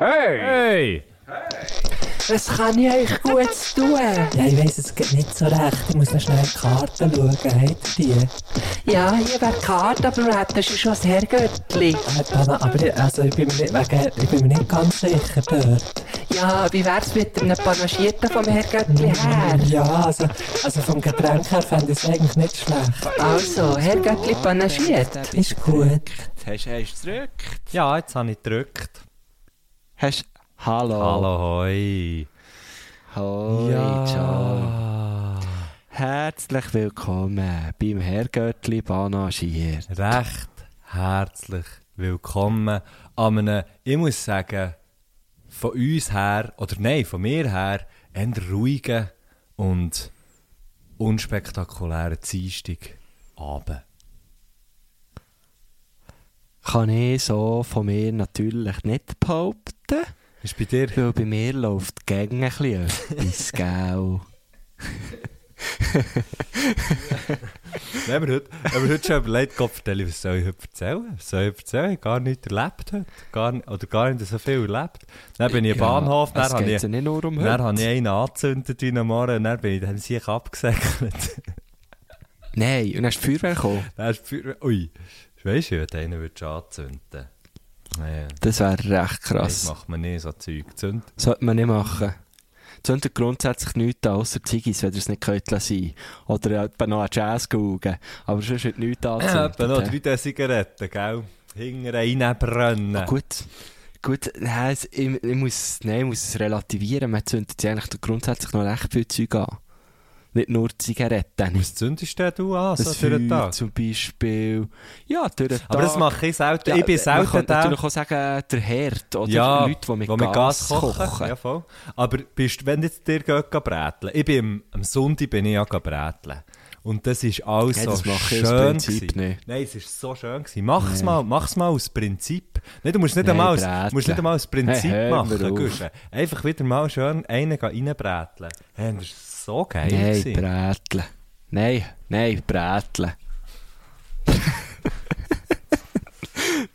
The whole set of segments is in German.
Hey! Hey! Was kann ich euch gut tun? Ja, ich weiss, es geht nicht so recht. Ich muss noch schnell die Karten schauen. Habt ihr die? Ja, hier wäre die Karte, aber du hättest schon das Herrgöttli. Äh, Dana, aber ich, also, ich, bin mir nicht, wegen, ich bin mir nicht ganz sicher dort. Ja, wie wär's mit einem Panagierten vom Herrgöttli her? Ja, also, also vom Getränk her fände ich es eigentlich nicht schlecht. Also, Herrgöttli panagiert. Ist gut. Hast du es gedrückt? Ja, jetzt habe ich gedrückt. Hast Hallo. Hallo, hoi. Hoi, ciao. Herzlich willkommen beim Herrgöttli Banagier. Recht herzlich willkommen an einem, ich muss sagen, von uns her, oder nein, von mir her, eher ruhigen und unspektakulären Dienstag Abend. Kann ich so von mir natürlich nicht behaupten, Ist bei dir? weil bei mir läuft die Gegend ein bisschen etwas, gell? Haben wir heute, haben wir heute schon überlegt, Gott, erzähle, was soll ich heute erzählen? Was soll ich erzählen? Ich gar nichts erlebt heute. Gar, nicht- oder gar nicht so viel erlebt. Dann bin ich im Bahnhof, dann habe ich, ja nicht nur um dann habe ich einen angezündet wie am Morgen und dann bin ich dann sich abgesäckelt. Nein, und dann ist die Feuerwehr gekommen. dann ist die Feuerwehr, ui, weisst du, wenn einer würde anzünden. Naja, Das wäre recht das krass. macht man nicht, so Zeug. Zünd. Sollte man nicht machen. Zündet grundsätzlich nichts an, außer Ziggis, wenn ihr es nicht könnt lassen Oder etwa noch an Jazz schauen. Aber sonst wird nichts Ja, anzünden. etwa noch drei Zigaretten, gell? Hinten reinbrennen. Ah, gut. Gut, nein, ich, ich, muss, nein, ich muss es relativieren. Man zündet sich eigentlich grundsätzlich noch recht viel Zeug an. Nicht nur Zigaretten. Was zündest denn du an, so durch den Tag? zum Beispiel. Ja, durch den Aber das Tag. mache ich selten. Ja, ich bin Man selten kann der... natürlich auch sagen, der Herd. Oder ja, Leute, die mit wo Gas, kochen. Ja, voll. Aber bist, wenn jetzt dir geht, geh bräteln. Ich bin am, am Sonntag bin ich ja bräteln. Und das ist alles Nein, so schön. Nein, es ist so schön gewesen. Mach's Nee. mal, mach's mal aus Prinzip. Nein, du musst nicht Nein, einmal, aus, musst nicht einmal aus Prinzip Hey, machen. Einfach wieder mal schön einen reinbräteln. Hey, das so geil. Nein. Bräteln. Nein, nein, Bräteln.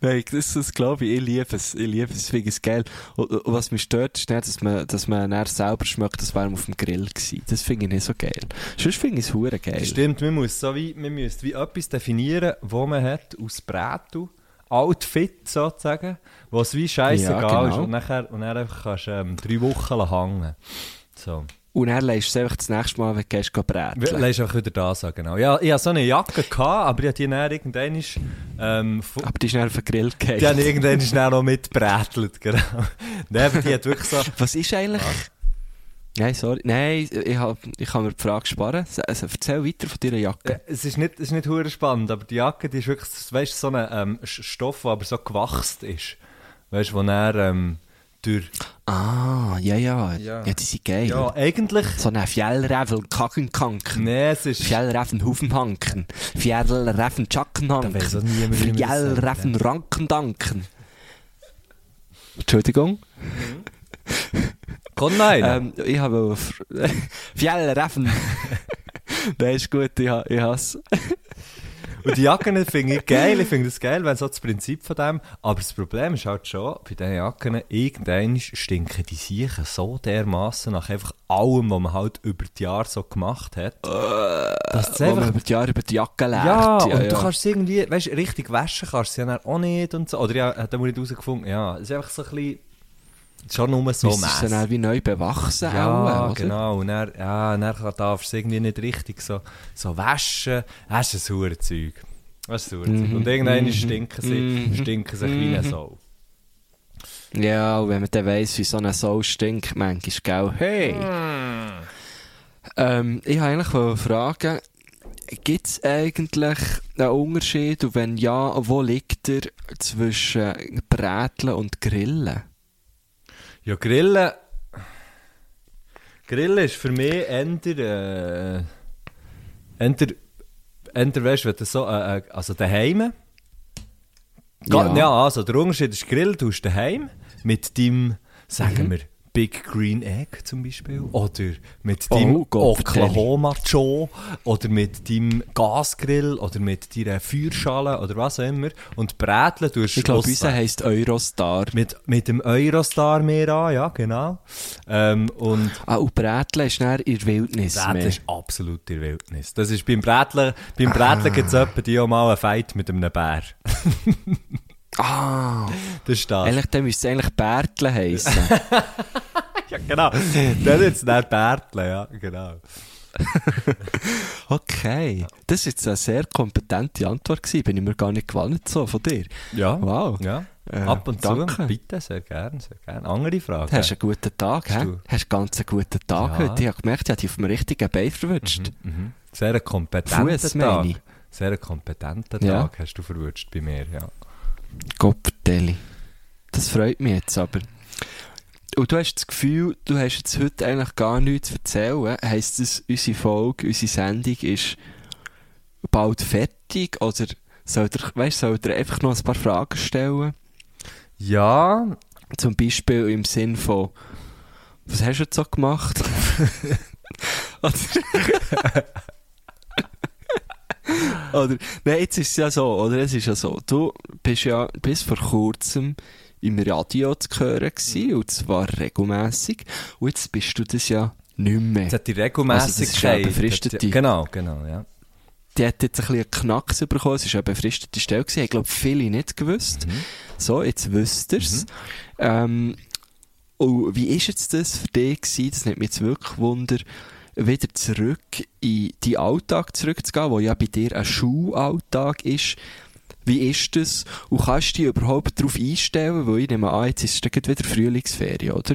Nein, das, das glaube ich, ich liebe es. Ich liebe es, ich finde es geil. Und, und was mich stört, ist nicht, dass man, dass man dann selber schmeckt, das wäre auf dem Grill gewesen. Das finde ich nicht so geil. Sonst finde ich es hure geil. Stimmt, man muss so wie, man müsste wie etwas definieren, wo man hat aus Brätel, Outfit sozusagen, wo es wie scheißegal Ja, genau. ist und nachher, und dann einfach kannst du ähm, drei Wochen hängen. So. Und dann lässt es einfach das nächste Mal, wenn du gehst, bräteln. Lässt einfach wieder da so, genau. Ja, ich hatte so eine Jacke, gehabt, aber ich habe die dann irgendwann ähm, Aber die ist dann auf den Grill die gegangen. habe ich irgendwann schnell noch mitbrätelt, genau. Nein, aber die hat wirklich so... Was ist eigentlich... Nein, sorry. Nein, ich, hab, ich kann mir die Frage sparen. Also, erzähl weiter von deiner Jacke. Ja, es ist nicht, es ist nicht hure spannend, aber die Jacke, die ist wirklich, weißt so ein ähm, Stoff, der aber so gewachst ist. Weißt du, wo er ähm, durch... Ah, ja, ja. Ja. Ja, die sind geil. Ja, eigentlich... So ein Fjellrävel Kackenkanken. Nee, es ist... Fjellräven Hufenhanken. Fjellräven Da Tschackenhanken. Fjellräven Rankendanken. Entschuldigung. Komm nein! Ähm, ich habe Fjellräven. Nein, ist gut, ich, ha- ich hasse. Und die Jacken finde ich geil, ich finde das geil, wenn so das Prinzip von dem. Aber das Problem ist halt schon, bei diesen Jacken, irgendwann stinken die Siechen so dermaßen nach einfach allem, was man halt über die Jahre so gemacht hat. dass es Wo man einfach... über die Jahre über die Jacke lernt. Ja, und du kannst es irgendwie, weißt richtig waschen kannst du sie ja auch nicht und so. Oder ja, hat er nicht herausgefunden, ja, es ist einfach so ein bisschen, schon nur so Müsstest du mässig. dann wie neu bewachsen Ja, auch, genau. Und dann, ja, dann darfst du es irgendwie nicht richtig so, so waschen. Das ist ein saures Zeug. Das ist ein. Mhm, Und irgendwann mhm, stinken sie, mhm, stinken sie wie eine mhm. Sau. Ja, und wenn man dann weiss, wie so eine Sau stinkt, manchmal, gell? Hey! Ähm, ich wollte eigentlich fragen, gibt es eigentlich einen Unterschied und wenn ja, wo liegt er zwischen Bräteln und Grillen? Ja, Grillen... Grillen ist für mich eher... Äh, eher weißt du, wenn du so... Äh, äh, also daheim... Ja. Ja. also der Unterschied ist Grill, du hast daheim mit deinem, sagen Mhm. wir, Big Green Egg zum Beispiel. Oder mit Oh deinem Gott, Oklahoma Joe. Oder mit deinem Gasgrill. Oder mit deiner Feuerschale. Oder was auch immer. Und Bräteln tust Ich glaube, unser heisst Eurostar. Mit, mit dem Eurostar mehr an, ja, genau. Ähm, und Ah, und Brätle ist näher in der Wildnis Bräteln mehr. ist absolut in der Wildnis. Das ist beim Bräteln, beim Bräteln gibt es die auch mal einen Fight mit einem Bär. Ah, Das ist das. eigentlich, dann müsste es eigentlich Bärtle heissen. Ja, genau. Dann ist es nicht Bärteln, ja, genau. okay. Das war jetzt eine sehr kompetente Antwort gewesen. Bin ich mir gar nicht gewandt so von dir. Ja. Wow. Ja. Äh, Ab und danke. zu, bitte, sehr gern, sehr gern. Andere Frage. Du hast einen guten Tag, Hast du? Hast ganz einen guten Tag Ja. heute. Ich habe gemerkt, ich habe dich auf dem richtigen Bein verwünscht. Mhm. Sehr ein kompetenter Fuss, Tag. Sehr kompetenter Ja. Tag hast du verwünscht bei mir, ja. Gottverdeli. Das freut mich jetzt aber. Und du hast das Gefühl, du hast jetzt heute eigentlich gar nichts zu erzählen. Heisst das, unsere Folge, unsere Sendung ist bald fertig? Oder soll ihr, weißt, soll ihr einfach noch ein paar Fragen stellen? Ja, Zum Beispiel im Sinn von, was hast du jetzt so gemacht? oder, nein, jetzt ist es ja so, oder? Es ist ja so, du bist ja bis vor kurzem im Radio zu hören gewesen, und zwar regelmässig. Und jetzt bist du das ja nicht mehr. jetzt hat die Also, das ist ja Genau, genau, ja. Die hat jetzt ein bisschen einen Knacks bekommen, es war eine befristete Stelle gewesen. Ich glaube, viele nicht gewusst. Mhm. So, jetzt wisst ihr es. Ähm, und wie ist jetzt das für dich gewesen? Das nimmt mich jetzt wirklich Wunder, wieder zurück in die Alltag zurückzugehen, wo ja bei dir ein Schulalltag ist. Wie ist das? Und kannst du dich überhaupt darauf einstellen? Weil ich nehme an, jetzt ist es wieder Frühlingsferien, oder?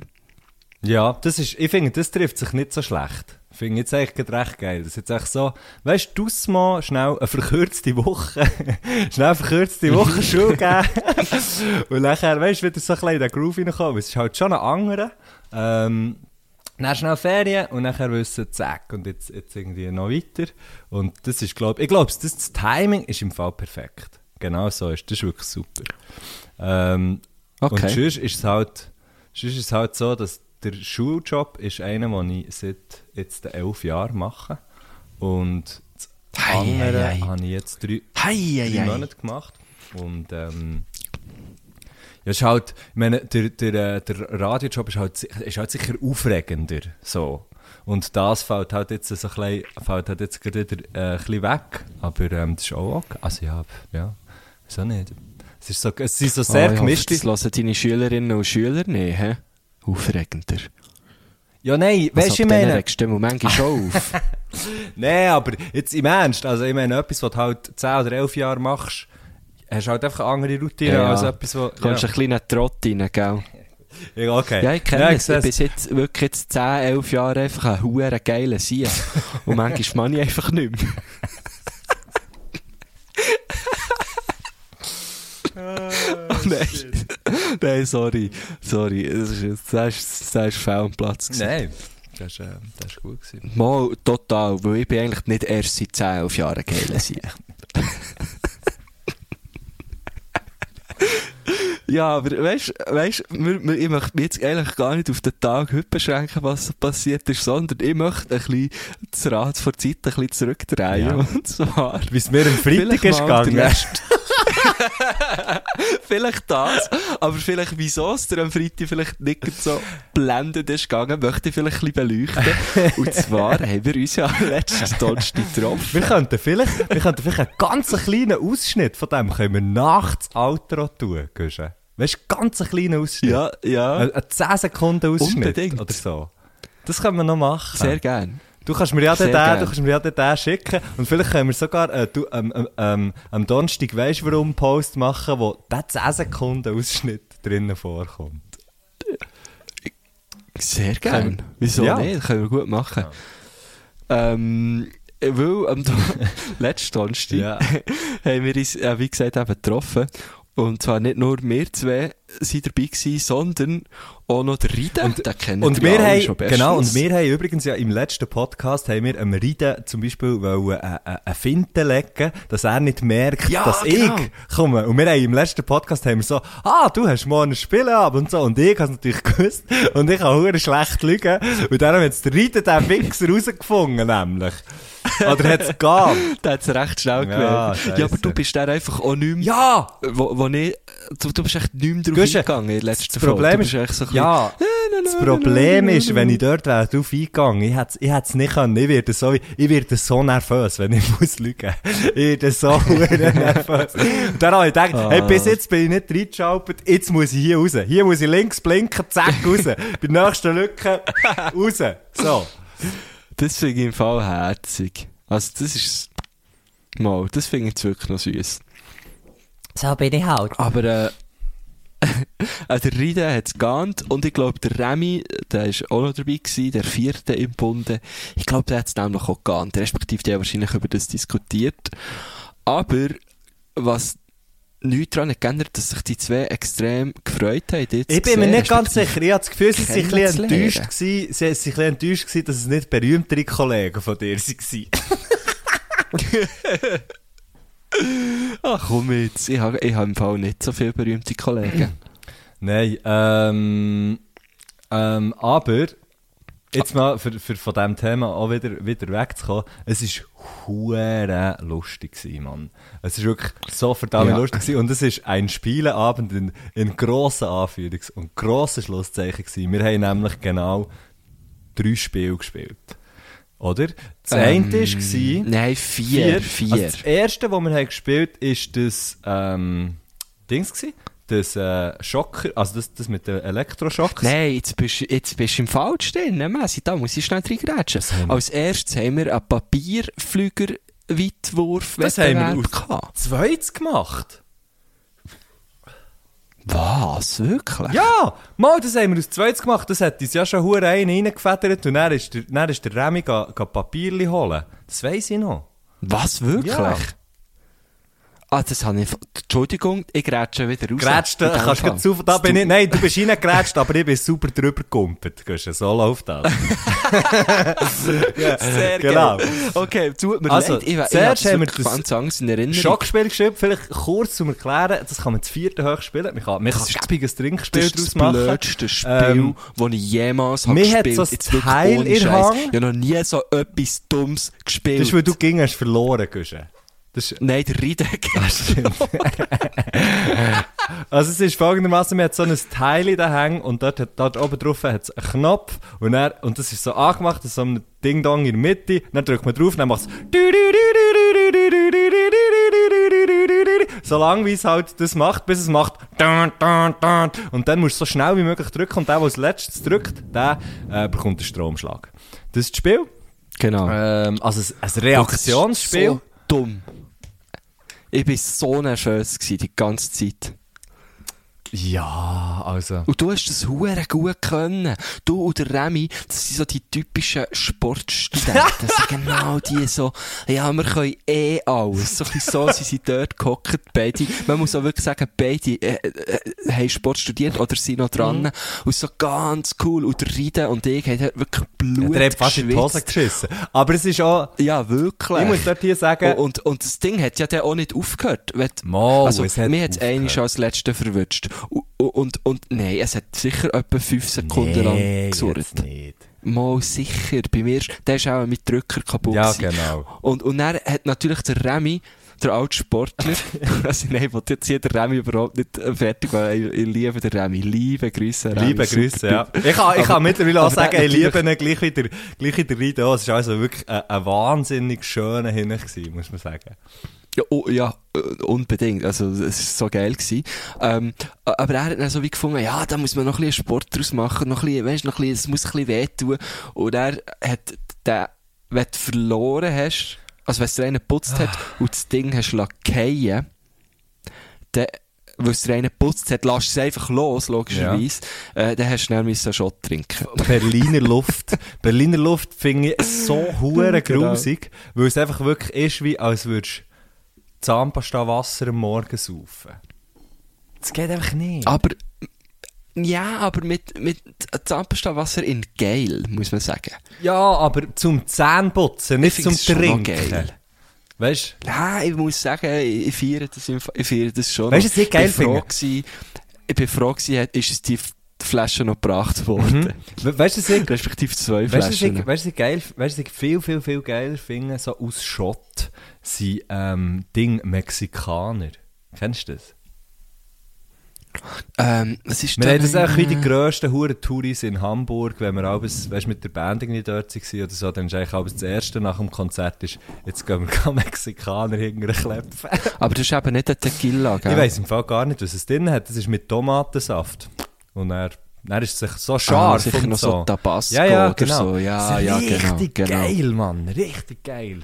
Ja, das ist, ich finde, das trifft sich nicht so schlecht. Ich finde jetzt eigentlich recht geil. Das ist jetzt echt so, weißt du, du mal schnell eine verkürzte Woche, schnell eine verkürzte Woche Schule geben. und nachher, weißt du, wieder so ein bisschen in den Groove reinkommen. Es ist halt schon ein anderer. Ähm, dann schnell Ferien und nachher wissen, zack, und jetzt, jetzt irgendwie noch weiter. Und das ist, glaube ich, glaube, das, das Timing ist im Fall perfekt. Genau so ist, das ist wirklich super. Ähm, Okay. und sonst ist es halt, sonst ist es halt so, dass der Schuljob ist einer, den ich seit jetzt elf Jahren mache. Und das andere habe ich jetzt drei, Hei, hei, drei hei. Monate gemacht. Und ähm, ja, ist halt, ich meine, der, der, äh, der Radiojob ist halt, ist halt sicher aufregender. So. Und das fällt halt jetzt so ein bisschen, fällt halt jetzt gerade wieder äh, ein bisschen weg. Aber ähm, das ist auch okay. Also ja, ja, wieso nicht? Es, ist so, es sind so sehr hoffe, gemischte... Das hören deine Schülerinnen und Schüler nicht, hä? Aufregender. Ja, nein, weißt du, ich meine... regst du Moment schon auf. Nein, aber jetzt im Ernst, also ich meine, etwas, was du halt 10 oder 11 Jahre machst, hast halt einfach eine andere Routine Ja, als etwas, was... Du kommst ja. einen kleinen Trott rein, gell? Ja, okay. Ja, ich kenne Ja, es. Ich bin jetzt wirklich jetzt 10, 11 Jahre einfach ein huere geiler Sieg. Und manchmal meine ich einfach nicht mehr. Oh, nein. nein, sorry. Sorry. Das ist, jetzt- das ist, das ist fehl am Platz. gewesen. Nein, das war äh, das ist gut. Gewesen. Mal total, weil ich bin eigentlich nicht erst seit 10, 11 Jahren geiler Sieg. Ja, aber weißt du, ich möchte mich jetzt eigentlich gar nicht auf den Tag heute beschränken, was passiert ist, sondern ich möchte ein bisschen das Rad vor der Zeit ein bisschen zurückdrehen. Ja. Und zwar, Wie es mir am Freitag ist gegangen. vielleicht das, aber vielleicht wieso es dir am Freitag vielleicht nicht so blendend ist gegangen, möchte ich vielleicht ein bisschen beleuchten. Und zwar haben wir uns ja letztes Donnerstag getroffen. Wir könnten vielleicht, wir könnten vielleicht einen ganz kleinen Ausschnitt von dem können wir nachts Outro tun, Guschen. Weißt du, ganz einen kleinen Ausschnitt. Ja, ja, Ein, ein 10 Sekunden Ausschnitt Unbedingt. oder so. Das können wir noch machen. sehr gern. Du kannst mir ja den, gern. du kannst mir ja den, den schicken und vielleicht können wir sogar äh, du, ähm, ähm, ähm, am Donnerstag weisst warum Post machen, wo der 10 Sekunden Ausschnitt drinnen vorkommt. Sehr gern. Können- Wieso Ja. nicht? Können wir gut machen. Ähm, weil am Don- letzten Donnerstag Ja. haben wir uns, äh, wie gesagt, eben getroffen. Und zwar nicht nur wir zwei, sind dabei gewesen, sondern auch noch der Ride. Und- den kennen Und wir haben, schon bestens. genau, und wir haben übrigens ja im letzten Podcast haben wir einem Rieden zum Beispiel wollen, äh, äh, eine Finte legen, dass er nicht merkt, Ja, dass genau. ich komme. Und wir haben im letzten Podcast haben wir so, ah, du hast morgen ein Spiel ab und so. Und ich habe es natürlich gewusst. Und ich habe hure schlecht lügen. Und darum hat jetzt der Rieden den Wichser rausgefunden, nämlich. Oder hat es gegeben? Der hat es recht schnell Ja, gewählt. Ja, aber du bist dann einfach auch nicht mehr, Ja! wo, wo nicht, du, du bist echt nicht mehr drauf Eingegangen in letzten Das Problem Folge. ist, echt so ja, das Problem ist, wenn ich dort wäre drauf eingegangen, ich hätte ich es nicht können. Ich werde so, ich werde so nervös, wenn ich muss lügen. Ich werde so nervös. Und dann habe ich gedacht, hey, bis jetzt bin ich nicht reingeschaltet, jetzt muss ich hier raus. Hier muss ich links blinken, zack, raus. Bei der nächsten Lücke, raus. So. Das finde ich im Fall herzig. Also, das ist, mal, das finde ich jetzt wirklich noch süß. So bin ich halt. Aber, äh, also der Ride hat es geahnt und ich glaube, der Remy, der ist auch noch dabei gewesen, der vierte im Bunde. Ich glaube, der hat es nämlich auch geahnt, respektive die haben wahrscheinlich über das diskutiert. Aber, was nichts daran hat geändert, dass sich die zwei extrem gefreut haben. jetzt Ich bin mir nicht ganz sicher. Ich habe das Gefühl, sie sind ein bisschen enttäuscht gewesen. Sie sind ein bisschen enttäuscht gewesen, dass es nicht berühmtere Kollegen von dir waren. Ach komm jetzt, ich habe ich hab im Fall nicht so viele berühmte Kollegen. Nein, ähm, ähm, aber, jetzt mal für, für von diesem Thema auch wieder, wieder wegzukommen, es ist hure lustig gewesen, Mann. Es ist wirklich so verdammt Ja. lustig gewesen und es ist ein Spieleabend in, in grossen Anführungs- und grossen Schlusszeichen gewesen. Wir haben nämlich genau drei Spiele gespielt. Oder? Das eine war, Nein, vier. Vier. also das erste, das wir haben gespielt haben, ist das, ähm, Dings gewesen. Das, äh, Schocker, also das, das mit den Elektroschocks. Nein, jetzt bist, jetzt bist du im Falsch drin, ne, Messi? Da muss ich schnell reingrätschen. Als erstes haben wir einen Papierflüger-Weitwurf das haben wir aus gehabt. zweites gemacht. Was? Wirklich? Ja, mal, das haben wir aus zweites gemacht. Das hat uns ja schon hure einen reingefedert und dann ist der, dann ist der Remy ga, ga Papierli holen. Das weiss ich noch. Was? Wirklich? Ja. Ah, das habe ich... Entschuldigung, ich grätsche wieder raus. Grätscht, kannst du zu, da bin ich, nein, du bist reingegrätscht, aber ich bin super drüber gekumpelt. So läuft das. ja, Sehr genau. geil. Okay, tut mir Also, leid. Ich, ich, ich zuerst habe haben wir das Angst in Erinnerung. Schockspiel gespielt, vielleicht kurz zum Erklären, das kann man das vierte hoch spielen. Man kann, man Das ist- ein Trinkspiel Das daraus ist das machen. blödste Spiel, Ähm, das ich jemals habe mir hat gespielt so ein Teil in. Hang. Ich habe noch nie so etwas Dummes gespielt. Das ist, weil du ging hast verloren, Guschen. Das ist, Nein, der Riede. also es ist folgendermaßen, man hat so ein Teil da hängen und dort, hat, dort oben drauf hat es einen Knopf und, dann, und das ist so angemacht, das so ein Ding-Dong in der Mitte, dann drückt man drauf, dann macht es so lange wie es halt das macht, bis es macht und dann musst du so schnell wie möglich drücken und der, der als letztes drückt, der äh, bekommt einen Stromschlag. Das ist das Spiel. Genau. Ähm, also ein, ein Reaktionsspiel. So dumm. Ich war so nervös gewesen, die ganze Zeit. Ja, also... Und du hast das hure gut können. Du und der Remy, das sind so die typischen Sportstudenten. Das sind genau die so, ja, wir können eh alles. So ein so, sie sind dort gehockt, beide. Man muss auch wirklich sagen, beide äh, äh, haben Sport studiert oder sind noch dran. Und so ganz cool. Und der Riede und ich haben wirklich Blut Der hat fast in die Hose geschissen. Aber es ist auch... Ja, wirklich. Ich muss dort hier sagen... Und, und, und das Ding hat ja dann auch nicht aufgehört. Mal, also, es hat mir hat es aufgehört. einmal als Letzte verwünscht. Und, und, und, nein, es hat sicher etwa 5 Sekunden lang gesurrt. nicht. Mal sicher. Bei mir, der ist auch mit Drücker kaputt Ja, gewesen. genau. Und, und dann hat natürlich der Remy, der alte Sportler, also nein, ich will jetzt hier den Remy überhaupt nicht äh, fertig, weil ich, ich liebe den Remy. Liebe Grüße, Remy. Liebe Grüße, ja. Ich kann, ich Aber- kann mittlerweile auch sagen, ich liebe ihn gleich wieder, gleich wieder rein. Es ist also wirklich ein, ein wahnsinnig schöner gewesen, muss man sagen. Ja, oh, ja, äh, unbedingt. Also, es war so geil. Gewesen. Ähm, aber er hat dann so wie gefunden, ja, da muss man noch ein bisschen Sport draus machen, noch ein bisschen, weißt, noch ein bisschen, es muss ein bisschen wehtun. Und er hat den, wenn du verloren hast, also wenn es dir einen geputzt hat und das Ding hast fallen, dann, weil es dir einen geputzt hat, lässt du es einfach los, logischerweise, äh, dann hast du müssen einen Shot trinken. Berliner Luft. Berliner Luft finde ich so hure Genau. grusig, weil es einfach wirklich ist, wie als würdest du Zahnpasta Wasser am Morgen saufen. Das geht einfach nicht. Aber, ja, aber mit, mit Zahnpasta-Wasser in geil, muss man sagen. Ja, aber zum Zähneputzen, nicht Ich zum Trinken. geil. Weißt Nein, ich muss sagen, ich, feiere das, ich feiere das schon. Weißt du, was ich geil bin froh finde? Ich bin froh gewesen, ist es die Flasche noch gebracht worden. du, weißt du, ich, Respektive zwei weißt du, was Flaschen. ich, weißt, du, ich geil, weißt, du, ich viel, viel, viel geiler finde, so aus Schott, sind, ähm, Ding, Mexikaner. Kennst du das? ähm, was ist Wir haben das auch wie die grössten Huren Touris in Hamburg, wenn wir abends, weißt, mit der Band irgendwie dort waren oder so, dann ist eigentlich abends das erste nach dem Konzert ist, jetzt gehen wir Mexikaner hinterher klepfen. Aber das ist eben nicht ein Tequila, gell? Ich weiss im Fall gar nicht, was es drin hat. Das ist mit Tomatensaft. Und er, er ist sich so ah, scharf sicher und noch so. so Tabasco ja, ja, oder genau. so. Ja, ja, genau. richtig genau. geil, Mann. Richtig geil.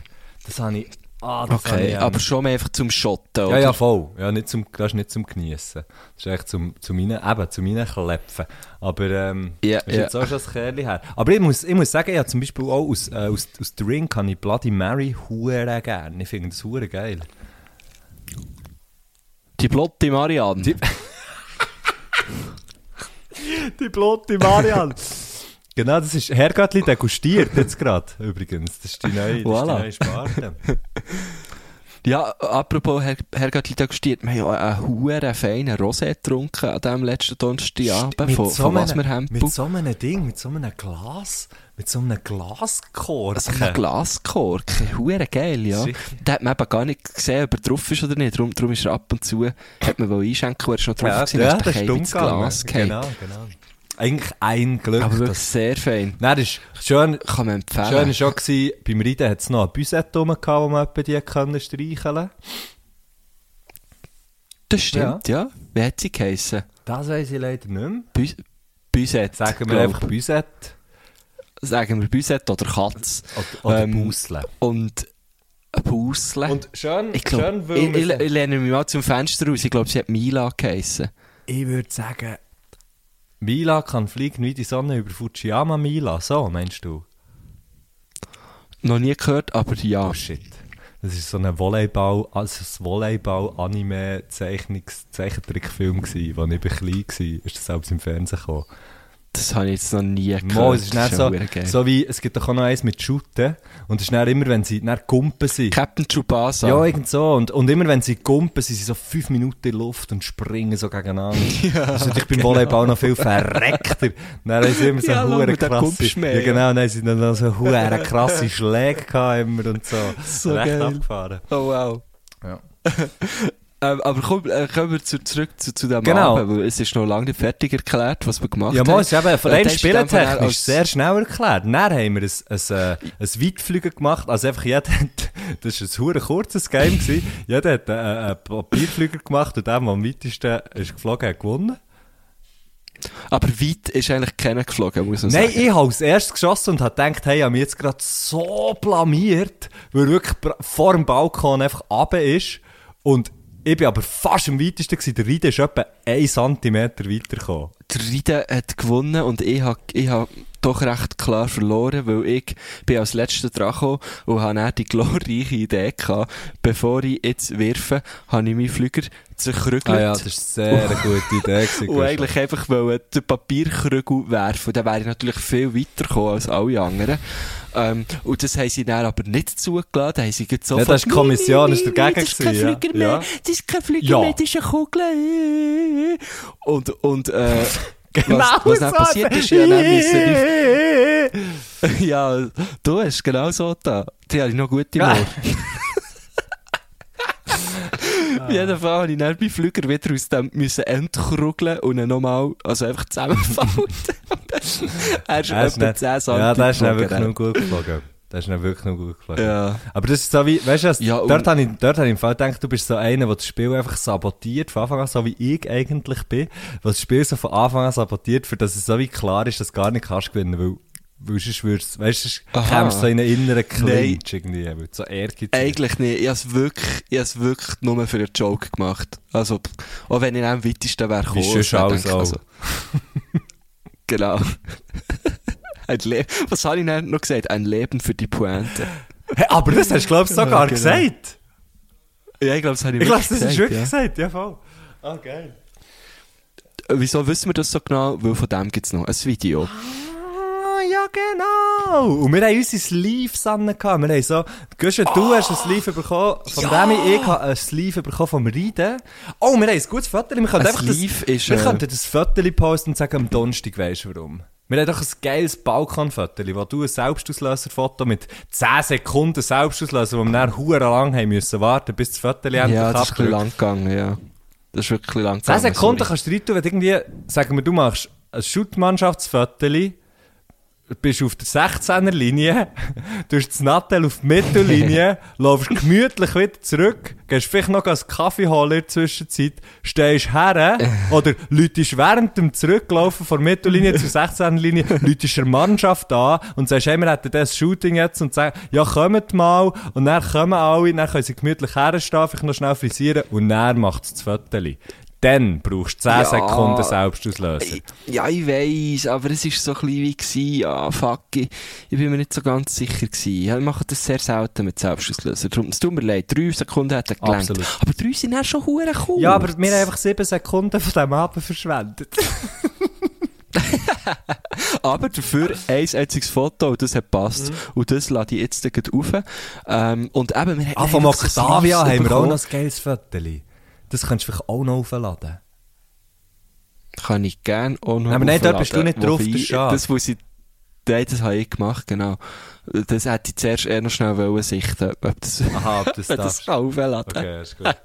Das habe ich... Ah, das Okay, ich, aber schon mehr einfach zum Schotten, Ja, oder? ja, voll. Ja, nicht zum, das ist nicht zum Geniessen. Das ist echt zum, zum rein, eben, zum reinklepfen. Aber, ähm, Ja, ist ja. jetzt auch schon das Kerli her. Aber ich muss, ich muss sagen, ja, zum Beispiel auch aus, äh, aus, aus Ring kann ich Bloody Mary hure gerne. Ich finde das hure geil. Die Blotte Marianne. Die- Die Blotte Marianne. Genau, das ist Herrgöttli degustiert jetzt gerade, übrigens. Das ist die neue, das ist Voilà. die neue Sparte. Ja, apropos Herr, Herrgott degustiert, wir haben ja einen huere feinen Rosé getrunken an diesem letzten Donnerstagabend. Von, von was wir haben. mit so einem Ding, mit so einem Glas, mit so einem Glaskorken. So ein Glaskorken, hure geil, ja. Da hat man eben gar nicht gesehen, ob er drauf ist oder nicht. Darum, darum ist er ab und zu, hat man wohl einschenken, wo er ist noch drauf ja, gewesen, ja, ist das der ist. Glas. Genau, genau. Eigentlich ein Glück. Aber wirklich dass- sehr fein. Nein, das ist schön. Kann man empfehlen. Schön war schon, gewesen, beim Reiten hat es noch ein Büsette rum, gehabt, wo man die können streicheln das stimmt, ja. Wie hat sie geheissen? Das weiss ich leider nicht mehr. Bü Büsette. Sagen wir glaub. einfach Büsette Sagen wir Büsette oder Katz. oder, oder Ähm, Busle. Und ein Pusle. Und schön, ich glaube, schön ich, weil ich, wir ich, lehne mich mal zum Fenster raus. Ich glaube, sie hat Mila geheissen. Ich würde sagen, Mila kann fliegen wie die Sonne über Fujiyama Mila. So, meinst du? Noch nie gehört, aber ja. Oh shit. Das ist so ein Volleyball, also ein Volleyball-Anime-Zeichnungs-Zeichentrickfilm gewesen, als ich klein war. Ist das selbst im Fernsehen gekommen? Das habe ich jetzt noch nie gehört. Mo, es ist Das ja so, so wie, es gibt doch auch noch eins mit Shooten. Und es ist dann immer, wenn sie dann gumpen sind. Captain Chubasa. Ja, irgend so. Und, und immer wenn sie gumpen, sind sie so fünf Minuten in der Luft und springen so gegeneinander. das ist natürlich beim Volleyball noch viel verreckter. Dann haben sie immer so Ja, hure krasse... Ja genau, dann haben sie dann noch so hure krasse Schläge gehabt immer und so. So Recht geil. abgefahren. Oh wow. Ja. Ähm, aber komm, äh, kommen wir zu, zurück zu, zu dem Genau. Abend, weil es ist noch lange nicht fertig erklärt, was wir gemacht Ja, haben. mal, es ist eben von Äh, rein spielentechnisch als- sehr schnell erklärt. Dann haben wir ein, ein, äh, ein Weitflügen gemacht. Also einfach jeder hat, das war ein hure kurzes Game. Gewesen. Jeder hat einen, einen Papierflüger gemacht und der, der am weitesten ist geflogen, hat gewonnen. Aber weit ist eigentlich keiner geflogen, muss man Nein, sagen. ich habe als erstes geschossen und habe gedacht, hey, ich habe mich jetzt gerade so blamiert, weil wirklich vor dem Balkon einfach runter ist. Und ich bin aber fast am weitesten gewesen. Der Riede ist etwa 1 cm weitergekommen. Der Riede hat gewonnen und ich habe ich hab doch recht klar verloren, weil ich bin als letzter dran gekommen und habe dann die glorreiche Idee gehabt, bevor ich jetzt werfe, habe ich meinen Flüger zerkrügelt. Ah war sehr eine gute Idee. gewesen, Und eigentlich einfach wollen den Papierkrügel werfen. Dann wäre ich natürlich viel weiter gekommen als alle anderen. Ähm, und das haben sie dann aber nicht zugelassen. Dann haben sie gerade Ja, sofort... das ist die Kommission, «Nein, ist dagegen Das ist kein ja. Flüger mehr. Ja. Das ist kein Flüger Ja. mehr, das ist eine Kugel. Und, und, äh... Genau was, was so. passiert ist, ja, die- Ja, du hast genau so da. Die habe ich noch gut im. Ohr. Auf jeden Fall habe ich dann bei Flüger wieder aus dem müssen entkrugeln und dann nochmal, also einfach zusammenfalten. er ist etwa nicht- 10 cm Ja, der ist wirklich noch gut geflogen. Der ist dann wirklich noch gut geflogen. Ja. Aber das ist so wie, weißt du, was, Ja, dort habe ich, dort habe ich im Fall gedacht, du bist so einer, der das Spiel einfach sabotiert, von Anfang an, so wie ich eigentlich bin, der das Spiel so von Anfang an sabotiert, für dass es so wie klar ist, dass du gar nicht kannst gewinnen, weil, weil sonst würdest, weißt du, sonst du so in einen inneren Clinch irgendwie, weil so ehrgeizig. Eigentlich nicht. Ich habe es wirklich, ich habe es wirklich nur für einen Joke gemacht. Also, auch wenn ich am weitesten wäre Wie gekommen. sonst dann alles ich, also, auch. genau. Ein Le Was habe ich denn noch gesagt? Ein Leben für die Pointe. Hey, aber das hast du, glaubst du, sogar genau. gesagt. Ja, ich glaube, das habe ich Ich glaube, wirklich das ist gesagt, wirklich ja. gesagt, ja voll. Ah, geil. äh, wieso wissen wir das so genau? Weil von dem gibt's noch ein Video. Ah, ja, genau. Und wir haben unsere Sleeves an. Wir haben so, Guschen, du hast ein Sleeve bekommen von Remy, ich habe ein Sleeve bekommen vom Reiden. Oh, wir haben ein gutes Foto. Wir können Ein einfach das, wir äh, könnten das Foto posten und sagen, am Donnerstag weisst du warum. Wir haben doch ein geiles Balkonfoto, wo du ein Selbstauslöserfoto mit 10 Sekunden Selbstauslöser, wo wir dann hure lang haben müssen warten, bis das Foto endlich Ja, das ist ein lang gegangen, ja. Das ist wirklich lang 10 gegangen. Sekunden sorry. kannst du rein tun, wenn du irgendwie, sagen wir, du machst ein Shootmannschaftsfoto, bist auf der 16er Linie, durch das Nattel auf die Mittellinie, laufst gemütlich wieder zurück, gehst vielleicht noch einen Kaffee holen in der Zwischenzeit, stehst her oder läutest während dem Zurücklaufen von der Mittellinie zur 16er Linie, läutest der Mannschaft an und sagst, hey, wir hätten das Shooting jetzt und sagst, ja, kommt mal und dann kommen alle, dann können sie gemütlich herstehen, vielleicht noch schnell frisieren und dann macht es das Foto. Dann brauchst du 10 Ja. Sekunden Selbstauslöser. Ja, ich weiss, aber es war so ein bisschen wie ja, fuck, ich, ich bin mir nicht so ganz sicher gewesen. Ich mache das sehr selten mit Selbstauslöser. Darum, es tut mir leid, drei Sekunden hat er gelangt. Absolut. Aber drei sind dann schon hure cool. Ja, aber wir haben einfach 7 Sekunden von diesem Abend verschwendet. Aber dafür ein einziges Foto, und das hat passt. Und das lade ich jetzt gleich rauf. Ähm, und eben, wir haben Ah, vom Octavia haben wir auch noch ein geiles Foto. Das könntest du vielleicht auch noch aufladen. Kann ich gerne auch noch Aber nein, dort bist du nicht drauf, Wobei, das. Das muss ich... Nein, das habe ich gemacht, genau. Das hätte ich zuerst eher noch schnell wollen sichten, ob das, Aha, ob das ob das kann aufladen Okay, ist gut.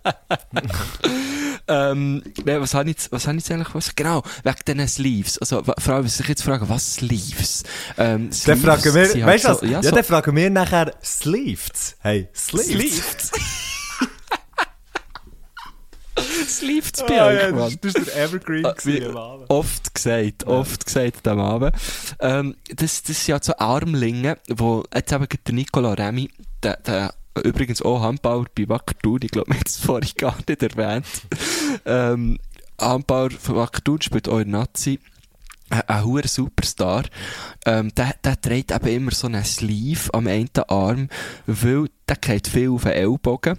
Ähm, nein, was habe ich jetzt, was habe ich jetzt eigentlich was? Genau, wegen diesen Sleeves. Also, vor allem, was ich jetzt frage, was Sleeves? Ähm, Dann Sleeves fragen wir, weißt du halt was? so- Ja, so dann fragen wir nachher Sleeves. Hey, Sleeves. Sleeves. Sleeves Ah, bei euch, Mann. das war der Evergreen Ah, wie- Oft gesagt, oft gesagt am Abend. Ähm, das, das sind ja so Armlinge, wo jetzt eben der Nicola Remy, der, der übrigens auch Handbauer bei Wacker Thun, ich glaube, wir haben es vorhin gar nicht erwähnt. ähm, Handbauer von Wacker Thun spielt auch in der Nazi. Ein hoher Superstar. Ähm, der, der trägt eben immer so einen Sleeve am einen Arm, weil der geht viel auf den Ellbogen.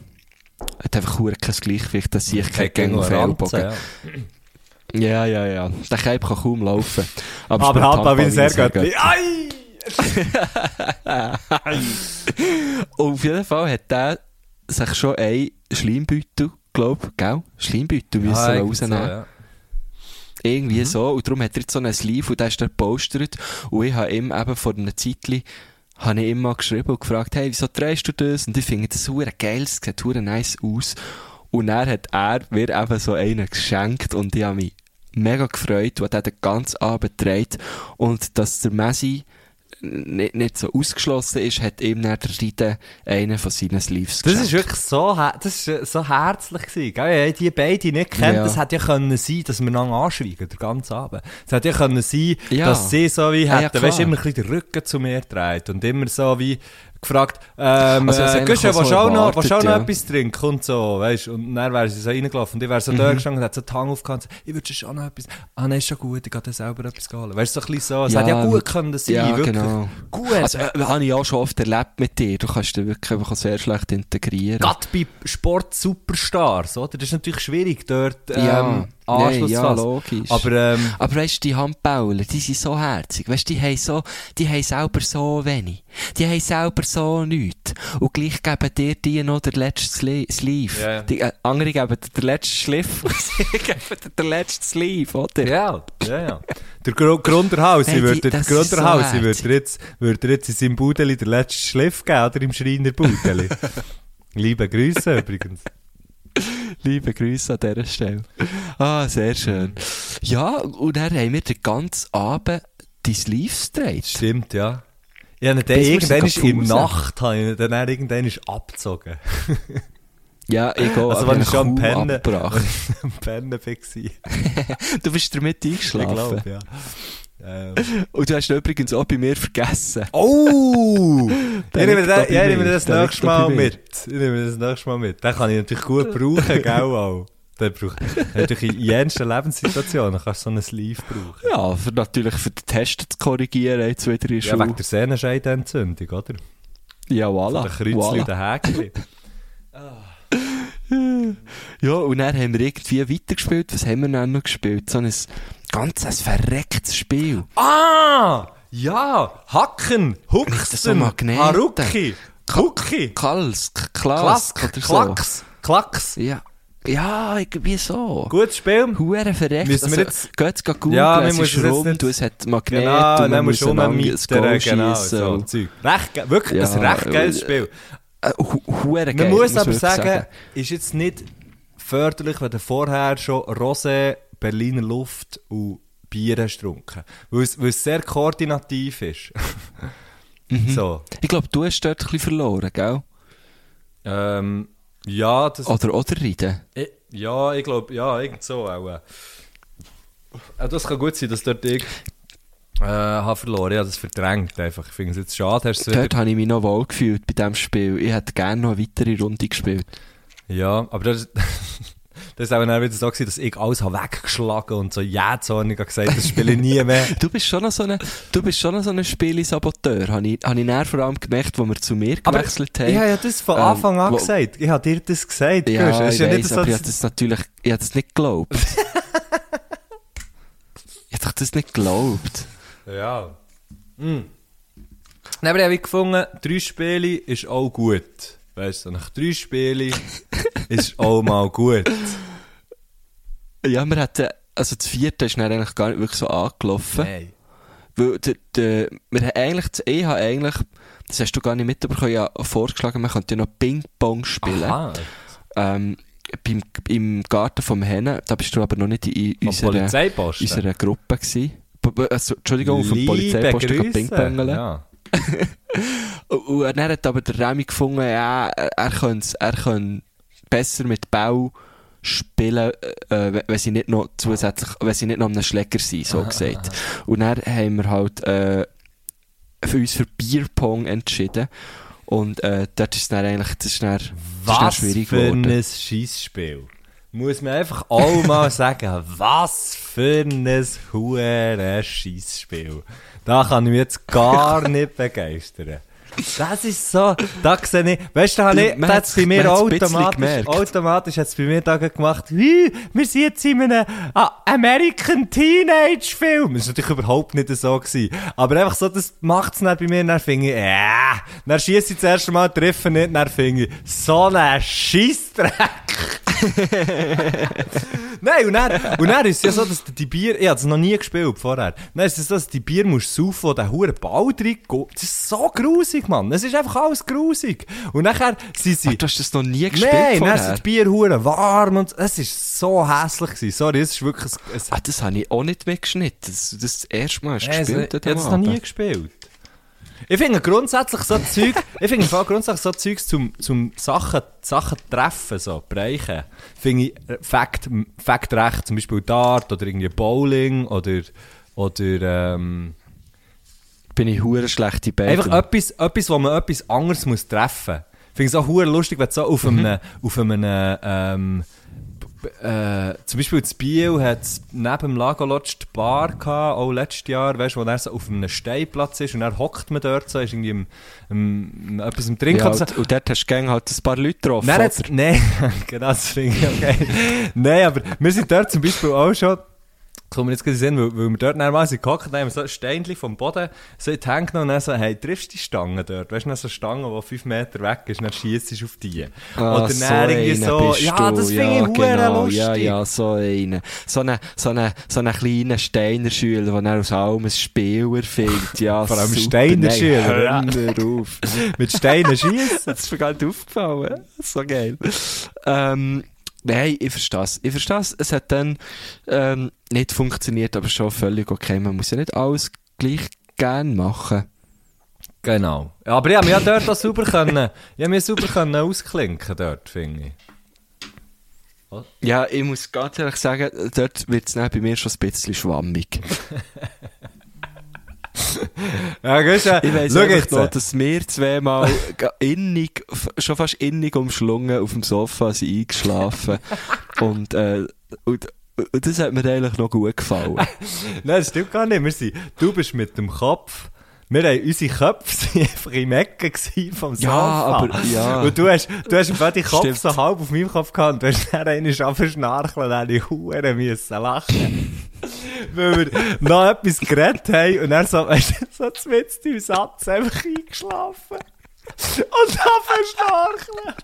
Hat einfach kein Gleichgewicht, dass ich kein Gang auf den Ellbogen. Ja, ja, ja. Der Keib kann kaum laufen. Aber spielt Handball wie ein wie ein Sergöttli. Ai! Und auf jeden Fall hat der sich schon ein Schleimbeutel, glaub, gell? Schleimbeutel müssen Ja, rausnehmen. so, ja. Irgendwie Mhm. so. Und darum hat er jetzt so einen Sleeve und der ist dort gepostert. Und ich habe ihm eben vor einem Zeitchen habe ich ihm mal geschrieben und gefragt, hey, wieso drehst du das? Und ich finde das hure geil, es sieht hure nice aus. Und dann hat er mir eben so einen geschenkt und ich habe mich mega gefreut, was er den ganzen Abend trägt. Und dass der Messi nicht, nicht so ausgeschlossen ist, hat ihm dann der Reiden einen von seinen Sleeves Das geschenkt. ist wirklich so, das ist äh, so herzlich gewesen, gell? Ich die beide nicht kennt, Ja. das hätte ja können sein, dass wir einander anschweigen, den ganzen Abend. Es hätte ja können sein, Ja. dass sie so wie Ja, ja, hätten, weißt immer ein bisschen den Rücken zu mir dreht und immer so wie gefragt, ähm, Also, äh, so willst du auch noch, willst auch noch etwas trinken und so, weißt und dann wäre sie so reingelaufen und ich wäre so Mhm. da gestanden und hätte so die Hand so, ich würde schon noch etwas, ah nein, ist schon gut, ich gehe dann selber etwas holen. Weißt du, so ein bisschen so, es Ja, hätte ja gut können sein, ja, wirklich. genau. Gut. Also, äh, habe ich auch schon oft erlebt mit dir. Du kannst dich wirklich einfach sehr schlecht integrieren. Gerade bei Sport-Superstars, oder? Das ist natürlich schwierig, dort ähm, Ja. Anschluss Nein, zu ja, logisch. Aber ähm, Aber weißt du, die Handbauler, die sind so herzig. Weißt du, die haben so, die haben selber so wenig. Die haben selber so nichts. Und gleich geben dir die noch den letzten Sle Sleeve. Ja, ja. Die, äh, andere geben dir den letzten Schliff. und sie geben dir den letzten Sleeve, oder? ja, ja, ja. Der Gru Grunderhausi Hey, die- würde, der so Grunderhausi herzig. würde jetzt, würde jetzt in seinem Budeli den letzten Schliff geben, oder im Schreiner Budeli. Liebe Grüße übrigens. Liebe Grüße an dieser Stelle. Ah, sehr schön. Ja, und dann haben wir den ganzen Abend die Sleeves gedreht. Stimmt, ja. Ich habe ihn dann irgendwann sie in der. Nacht, habe ich dann irgendwann abgezogen. Ja, ich gehe Also, wenn ich schon am Pennen, ich am Pennen war. Du bist damit Ich eingeschlafen. glaube, ja. Ähm. Und du hast übrigens auch bei mir vergessen. Oh! ich Der nehme, das, ja, ich nehme das Der nächste Mal mit. Ich nehme das nächste Mal mit. Den kann ich natürlich gut brauchen, gell, auch. Den brauch, natürlich in jensten Lebenssituationen kannst du so einen Sleeve brauchen. Ja, für natürlich für den Test zu korrigieren, jetzt wieder in Ja, wegen der Sehnenscheidenentzündung, oder? Ja, Von voilà. den Kreuzchen und voilà. den Häkchen. Ja, und dann haben wir irgendwie weitergespielt. Was haben wir dann noch gespielt? So ein ganzes verrecktes Spiel. Ah! Ja! Hacken! So Huxen! Magneten. Haruki! Huki! Kals, K- Klask Klack! oder so. Klacks! Klacks! Ja. Ja, irgendwie so. Gutes Spiel. Hure verreckt. Müssen wir also, jetzt- Geht's gehen googeln, Ja, wir es ist rund, nicht- und es hat Magnete Genau, und man muss du mit ins Goal genau, so Zeug. Recht, wirklich Ja, ein recht geiles äh, Spiel. Äh, Man muss aber wirklich sagen, ist jetzt nicht förderlich, wenn du vorher schon Rosé, Berliner Luft und Bier hast getrunken. Weil es, sehr koordinativ ist. Mhm. So. Ich glaube, du hast dort ein bisschen verloren, gell? Ähm, ja, das... Oder, oder Riden. Ich, ja, ich glaube, ja, irgend so auch. Äh. Das kann gut sein, dass dort ich äh, habe verloren. Ich habe das verdrängt einfach. Ich finde es jetzt schade, hast Dort wieder... habe ich mich noch wohl gefühlt bei diesem Spiel. Ich hätte gerne noch eine weitere Runde gespielt. Ja, aber das... Das war auch dann wieder so, gewesen, dass ich alles habe weggeschlagen und so jähzornig habe gesagt, das spiele ich nie mehr. Du bist schon noch so ein, du bist schon noch so ein Spiele-Saboteur. Habe ich, habe ich näher vor allem gemerkt, wo wir zu mir Aber gewechselt ich haben. habe ja das von Ähm, Anfang an wo- gesagt. Ich habe dir das gesagt. Ja. Es ich ist ja weiss, so, aber ich habe das natürlich, ich habe das nicht geglaubt. ich habe das nicht geglaubt. Ja. Mm. Nein, aber ich habe gefunden, drei Spiele ist auch gut. Weißt du, nach drei Spielen ist auch mal gut. Ja, wir hatten, also das vierte ist dann eigentlich gar nicht wirklich so angelaufen. Nein. Weil der, der, wir haben eigentlich, das E hat eigentlich, das hast du gar nicht mitbekommen, ja vorgeschlagen, man könnte ja noch Ping-Pong spielen. Aha. Ähm, beim, Im Garten vom Hennen, da bist du aber noch nicht in Vom unserer, unserer Gruppe gewesen. Also, Entschuldigung, vom Polizeiposten Grüße. Ping-Pongeln. Ja. Und dann hat aber der Remy gefunden, ja, er, könnte er könnte besser mit Bau spielen, äh, wenn- wenn sie nicht noch zusätzlich, wenn sie nicht noch einen Schläger sind, so gesagt. Und dann haben wir halt, äh, für uns für Bierpong entschieden. Und, äh, dort ist es dann eigentlich, das ist dann, das ist dann Was schwierig für geworden. ein Scheissspiel. Muss man einfach auch mal sagen, was für ein hure Scheissspiel. Da kann ich mich jetzt gar nicht begeistern. Das ist so, da sehe ich, weißt du, da, habe ich, da hat's- bei mir automatisch, automatisch hat's bei mir da gemacht, «Hui, wir sind jetzt in einem ah, American Teenage Film. Das war natürlich überhaupt nicht so gewesen. Aber einfach so, das macht's dann bei mir, dann finde ich, äh, dann schiesse ich das erste Mal, treffe nicht, dann finde ich, so ein Scheissdreck. Nein, und dann, und dann ist es ja so, dass die Bier, ich habe es noch nie gespielt vorher, dann ist es so, dass die Bier musst saufen, wo der hure Ball reingeht. Das ist so grusig, Mann. Es ist einfach alles grusig. Und nachher sind sie... Ach, du hast das noch nie gespielt Nein, dann vorher? sind die Bier hure warm und es ist so hässlich gewesen. Sorry, es ist wirklich... ein- ein- Ah, das habe ich auch nicht weggeschnitten. Das, das, das erste Mal hast du gespielt. ich habe es noch nie gespielt. Ich finde grundsätzlich so Zeug, ich finde Fall grundsätzlich so Zeugs zum, zum Sachen, Sachen treffen, so, bereichen, finde ich äh, Fakt, Fakt recht, zum Beispiel Dart oder irgendwie Bowling oder, oder, ähm, Bin ich hure schlechte Beine. einfach etwas, etwas, wo man etwas anderes muss treffen muss. Ich finde es auch hure lustig, wenn du so auf einem, auf einem, ähm, äh, zum Beispiel in Biel hat es neben dem Lagolodge die Bar gehabt, auch letztes Jahr, weißt wo er so auf einem Steinplatz ist und dann hockt man dort so, ist irgendwie im, im, etwas im Trinken ja, oder so. und, und dort hast du halt ein paar Leute getroffen. Nein, genau, das finde ich okay. nein, aber wir sind dort zum Beispiel auch schon, kommen wir jetzt gerade sehen, weil, weil wir dort dann mal sind gehockt haben, so ein Steinchen vom Boden so in die Hände genommen und dann so, hey, triffst du die Stange dort? Weißt du, so eine Stange, die fünf Meter weg ist, dann schießt du auf die. Ah, Oder so irgendwie so, ja, du. das finde ich ja, hure genau. lustig. Ja, ja, so einer. So einen so eine, so eine kleiner Steiner Schüler, der aus allem ein Spieler findet. Ja, Vor allem super. Steiner Nein, Schüler, hör mir auf. Mit Steinen schießen. Das ist mir gar nicht aufgefallen. So geil. Ähm, nein, ich verstehe es. Ich verstehe es. Es hat dann ähm, nicht funktioniert, aber schon völlig okay. Man muss ja nicht alles gleich gern machen. Genau. Ja, Aber ich habe mich ja dort auch sauber können, ich mich sauber können ausklinken dort, finde ich. Ja, ich muss ganz ehrlich sagen, dort wird es bei mir schon ein bisschen schwammig. Ja, gehst du, Ich weiss einfach noch, dass wir zweimal innig, schon fast innig umschlungen auf dem Sofa sind eingeschlafen. und, äh, und, und das hat mir eigentlich noch gut gefallen. Nein, das stimmt gar nicht. Wir sind, du bist mit dem Kopf wir haben unsere Köpfe sind einfach im Ecken vom Sofa. Ja, aber- ja. Und du hast, du hast einfach den Kopf Stimmt. so halb auf meinem Kopf gehabt und du hast dann einen verschnarchelt und dann ich Huren müssen lachen. Weil wir noch etwas geredet haben und er so, weißt du, so mitten im Satz einfach eingeschlafen. Und dann verschnarchelt.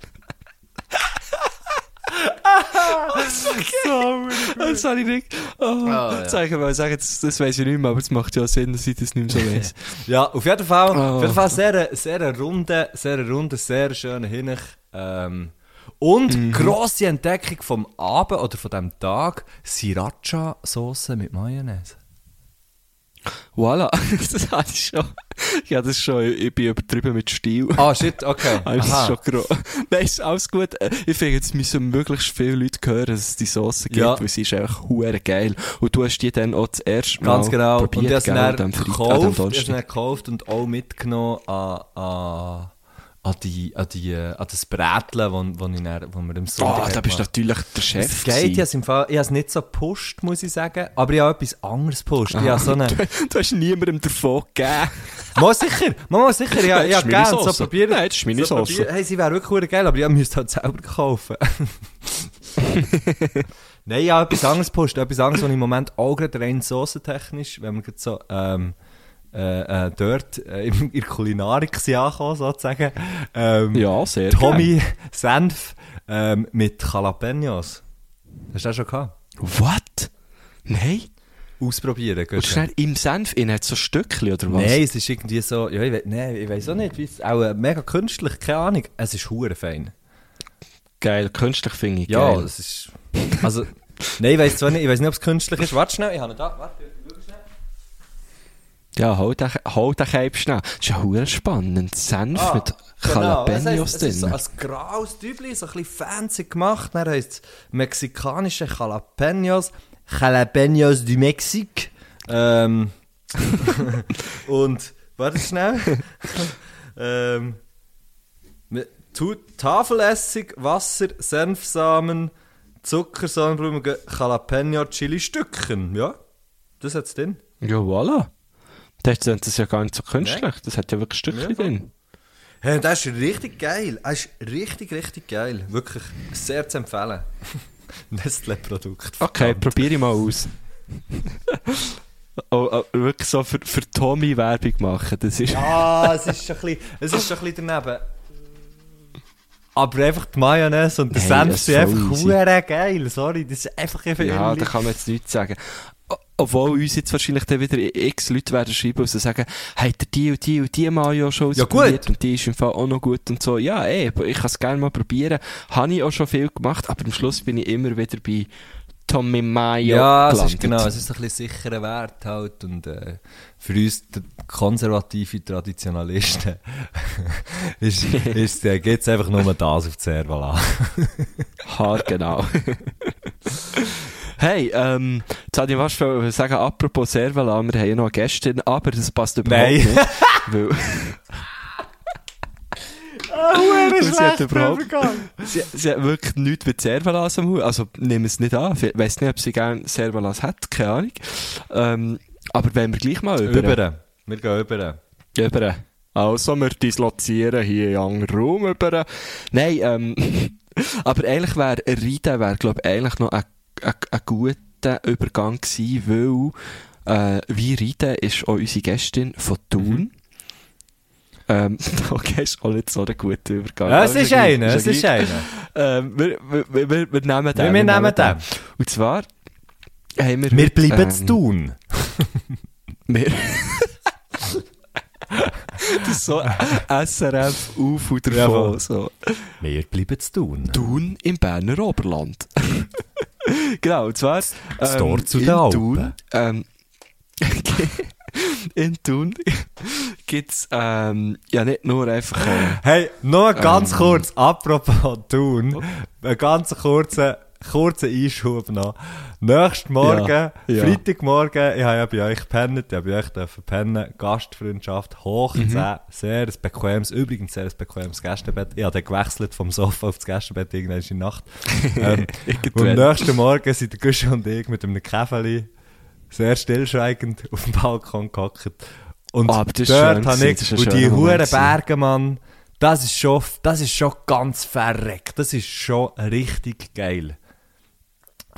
so, Das habe ich nicht. Oh, ja. Jetzt soll ich mal sagen, das, das weiss ich nicht mehr, aber es macht ja Sinn, dass ich das nicht mehr so weiss. Ja, auf jeden Fall, Oh. auf jeden Fall sehr, sehr runde, sehr runde, sehr schöne Hinech. Ähm, und Mhm. grosse Entdeckung vom Abend oder von diesem Tag, Sriracha-Sauce mit Mayonnaise. Voilà, das hatte ich schon. Ich habe das schon, ich bin übertrieben mit Stil. Ah, shit, okay. Habe das Aha. schon gro- Nein, ist alles gut. Äh, Ich finde, jetzt müssen möglichst viele Leute hören, dass es die Sauce gibt, Ja. weil sie ist einfach hure geil. Und du hast die dann auch das erste Mal Ganz genau. Und probiert, habe dann dem dem gekauft, ich habe es Donnerstag. dann gekauft und auch mitgenommen an, an, an, die, an, die, äh, an das Brätchen, wo, wo, ich dann, wo wir im Sonntag Ah, da bist du natürlich der Es Chef. geht, ich habe es im Fall, ich habe es nicht so gepusht, muss ich sagen, aber ich habe etwas anderes gepusht. Ich habe so eine, Du hast niemandem davon gegeben. Mal sicher, mal, mal sicher, ja, Nein, ja, das ist meine gerne, so Sauce. probieren. Nein, das ist meine so Sauce. Hey, sie wäre wirklich geil, aber ich müsste halt selber kaufen. Nein, ich habe etwas anderes gepusht, etwas anderes, was ich im Moment auch gerade rein soßentechnisch, wenn wir gerade so, ähm, äh, äh, dort äh, in, der Kulinarik angekommen, sozusagen. Ähm, Ja, sehr Tommy Senf ähm, mit Jalapenos. Hast du das schon gehabt? What? Nein? Ausprobieren, Und gut. schnell im Senf in hat so Stückchen, oder was? Nein, es ist irgendwie so, ja, ich, we nee, ich weiß auch nicht, es, auch äh, mega künstlich, keine Ahnung. Es ist hure fein. Geil, künstlich finde ich Ja, geil. es ist, also, nein, ich weiß zwar nicht, ich weiß nicht, ob es künstlich ist. Warte schnell, ich habe ihn da, warte. Ja, hol den, hol den Cape schnell. Das ist ja hure spannend. Senf Ah, mit Genau, Jalapenos es, heisst, es ist so drin. ein graues Tübli, so ein bisschen fancy gemacht. Dann heisst es mexikanische Jalapenos, Jalapenos du Mexique. Ähm, und, warte schnell. ähm, Tafelessig, Wasser, Senfsamen, Zucker, Sonnenblumen, Jalapeno, Chili-Stückchen. Ja, das hat's drin. Ja, voilà. Das ist das ja gar nicht so künstlich. Das hat ja wirklich Stückchen Ja, drin. Hey, das ist richtig geil. Das ist richtig, richtig geil. Wirklich sehr zu empfehlen. Nestle-Produkt. Okay, probiere ich mal aus. oh, oh, wirklich so für, für Tommy Werbung machen. Das ist. Ah, es ist schon ein bisschen, es ist schon ein bisschen daneben. Aber einfach die Mayonnaise und der Hey, Senf sind einfach easy. geil. Sorry, das ist einfach einfach Ja, da kann man jetzt nichts sagen. Obwohl uns jetzt wahrscheinlich dann wieder x Leute werden schreiben und sagen, hey, der die und die und die Mayo schon Ja, ausprobiert gut. und die ist im Fall auch noch gut und so. Ja, ey, ich kann es gerne mal probieren. Habe ich auch schon viel gemacht, aber am Schluss bin ich immer wieder bei Tommy Mayo Ja, es ist gelandet. genau, es ist ein bisschen sicherer Wert halt und äh, für uns konservative Traditionalisten ist, ist, äh, geht es einfach nur das auf die Servala. Haar, genau. hey, ähm, jetzt wollte ich fast schon sagen, apropos Servala, wir haben ja noch eine Gästin, aber das passt überhaupt Nein. nicht. Weil Und sie hat überhaupt, sie, sie hat wirklich nichts mit Servalas am Hut. Also, nehmen es nicht an. Ich weiss nicht, ob sie gerne Servalas hat. Keine Ahnung. Ähm, aber wenn wir gleich mal über. Über. Wir gehen über. über. Also, wir dislozieren hier in einen Raum über. Nein, ähm, aber eigentlich wäre Rita, wäre, glaube ich, eigentlich noch ein, ein, guter Übergang gewesen, weil, äh, wie Rita ist auch unsere Gästin von Thun. Ähm, okay, ist auch nicht so ein guter Übergang. Ja, es ist einer, es ist einer. Ähm, wir, wir, wir, wir nehmen den. Wir, wir nehmen den. Und zwar haben wir... Wir bleiben ähm, zu tun. Wir... das ist so SRF auf Ja, davon. so. Wir bleiben zu tun. Thun im Berner Oberland. genau, und zwar... Das Tor zu in Alpen. Thun, ähm, in Thun gibt's ähm, ja nicht nur einfach... Äh, Hey, nur ganz Ähm. kurz, apropos Thun, einen ganz kurzen, kurzen Einschub noch. Nächsten Morgen, Ja, ja. Freitagmorgen, ich habe ja bei euch gepennt, ich habe bei euch pennen, Gastfreundschaft, hoch Mhm. 10, sehr ein bequemes, übrigens sehr ein bequemes Gästebett. Ich habe dann gewechselt vom Sofa auf das Gästebett irgendwann in der Nacht. ähm, und am nächsten Morgen sind der Guschen und ich mit einem Käfeli sehr stillschweigend auf dem Balkon gehockt. Und ist dort habe ich, und die huren gewesen. Berge, Mann, das ist schon, das ist schon ganz verreckt. Das ist schon richtig geil.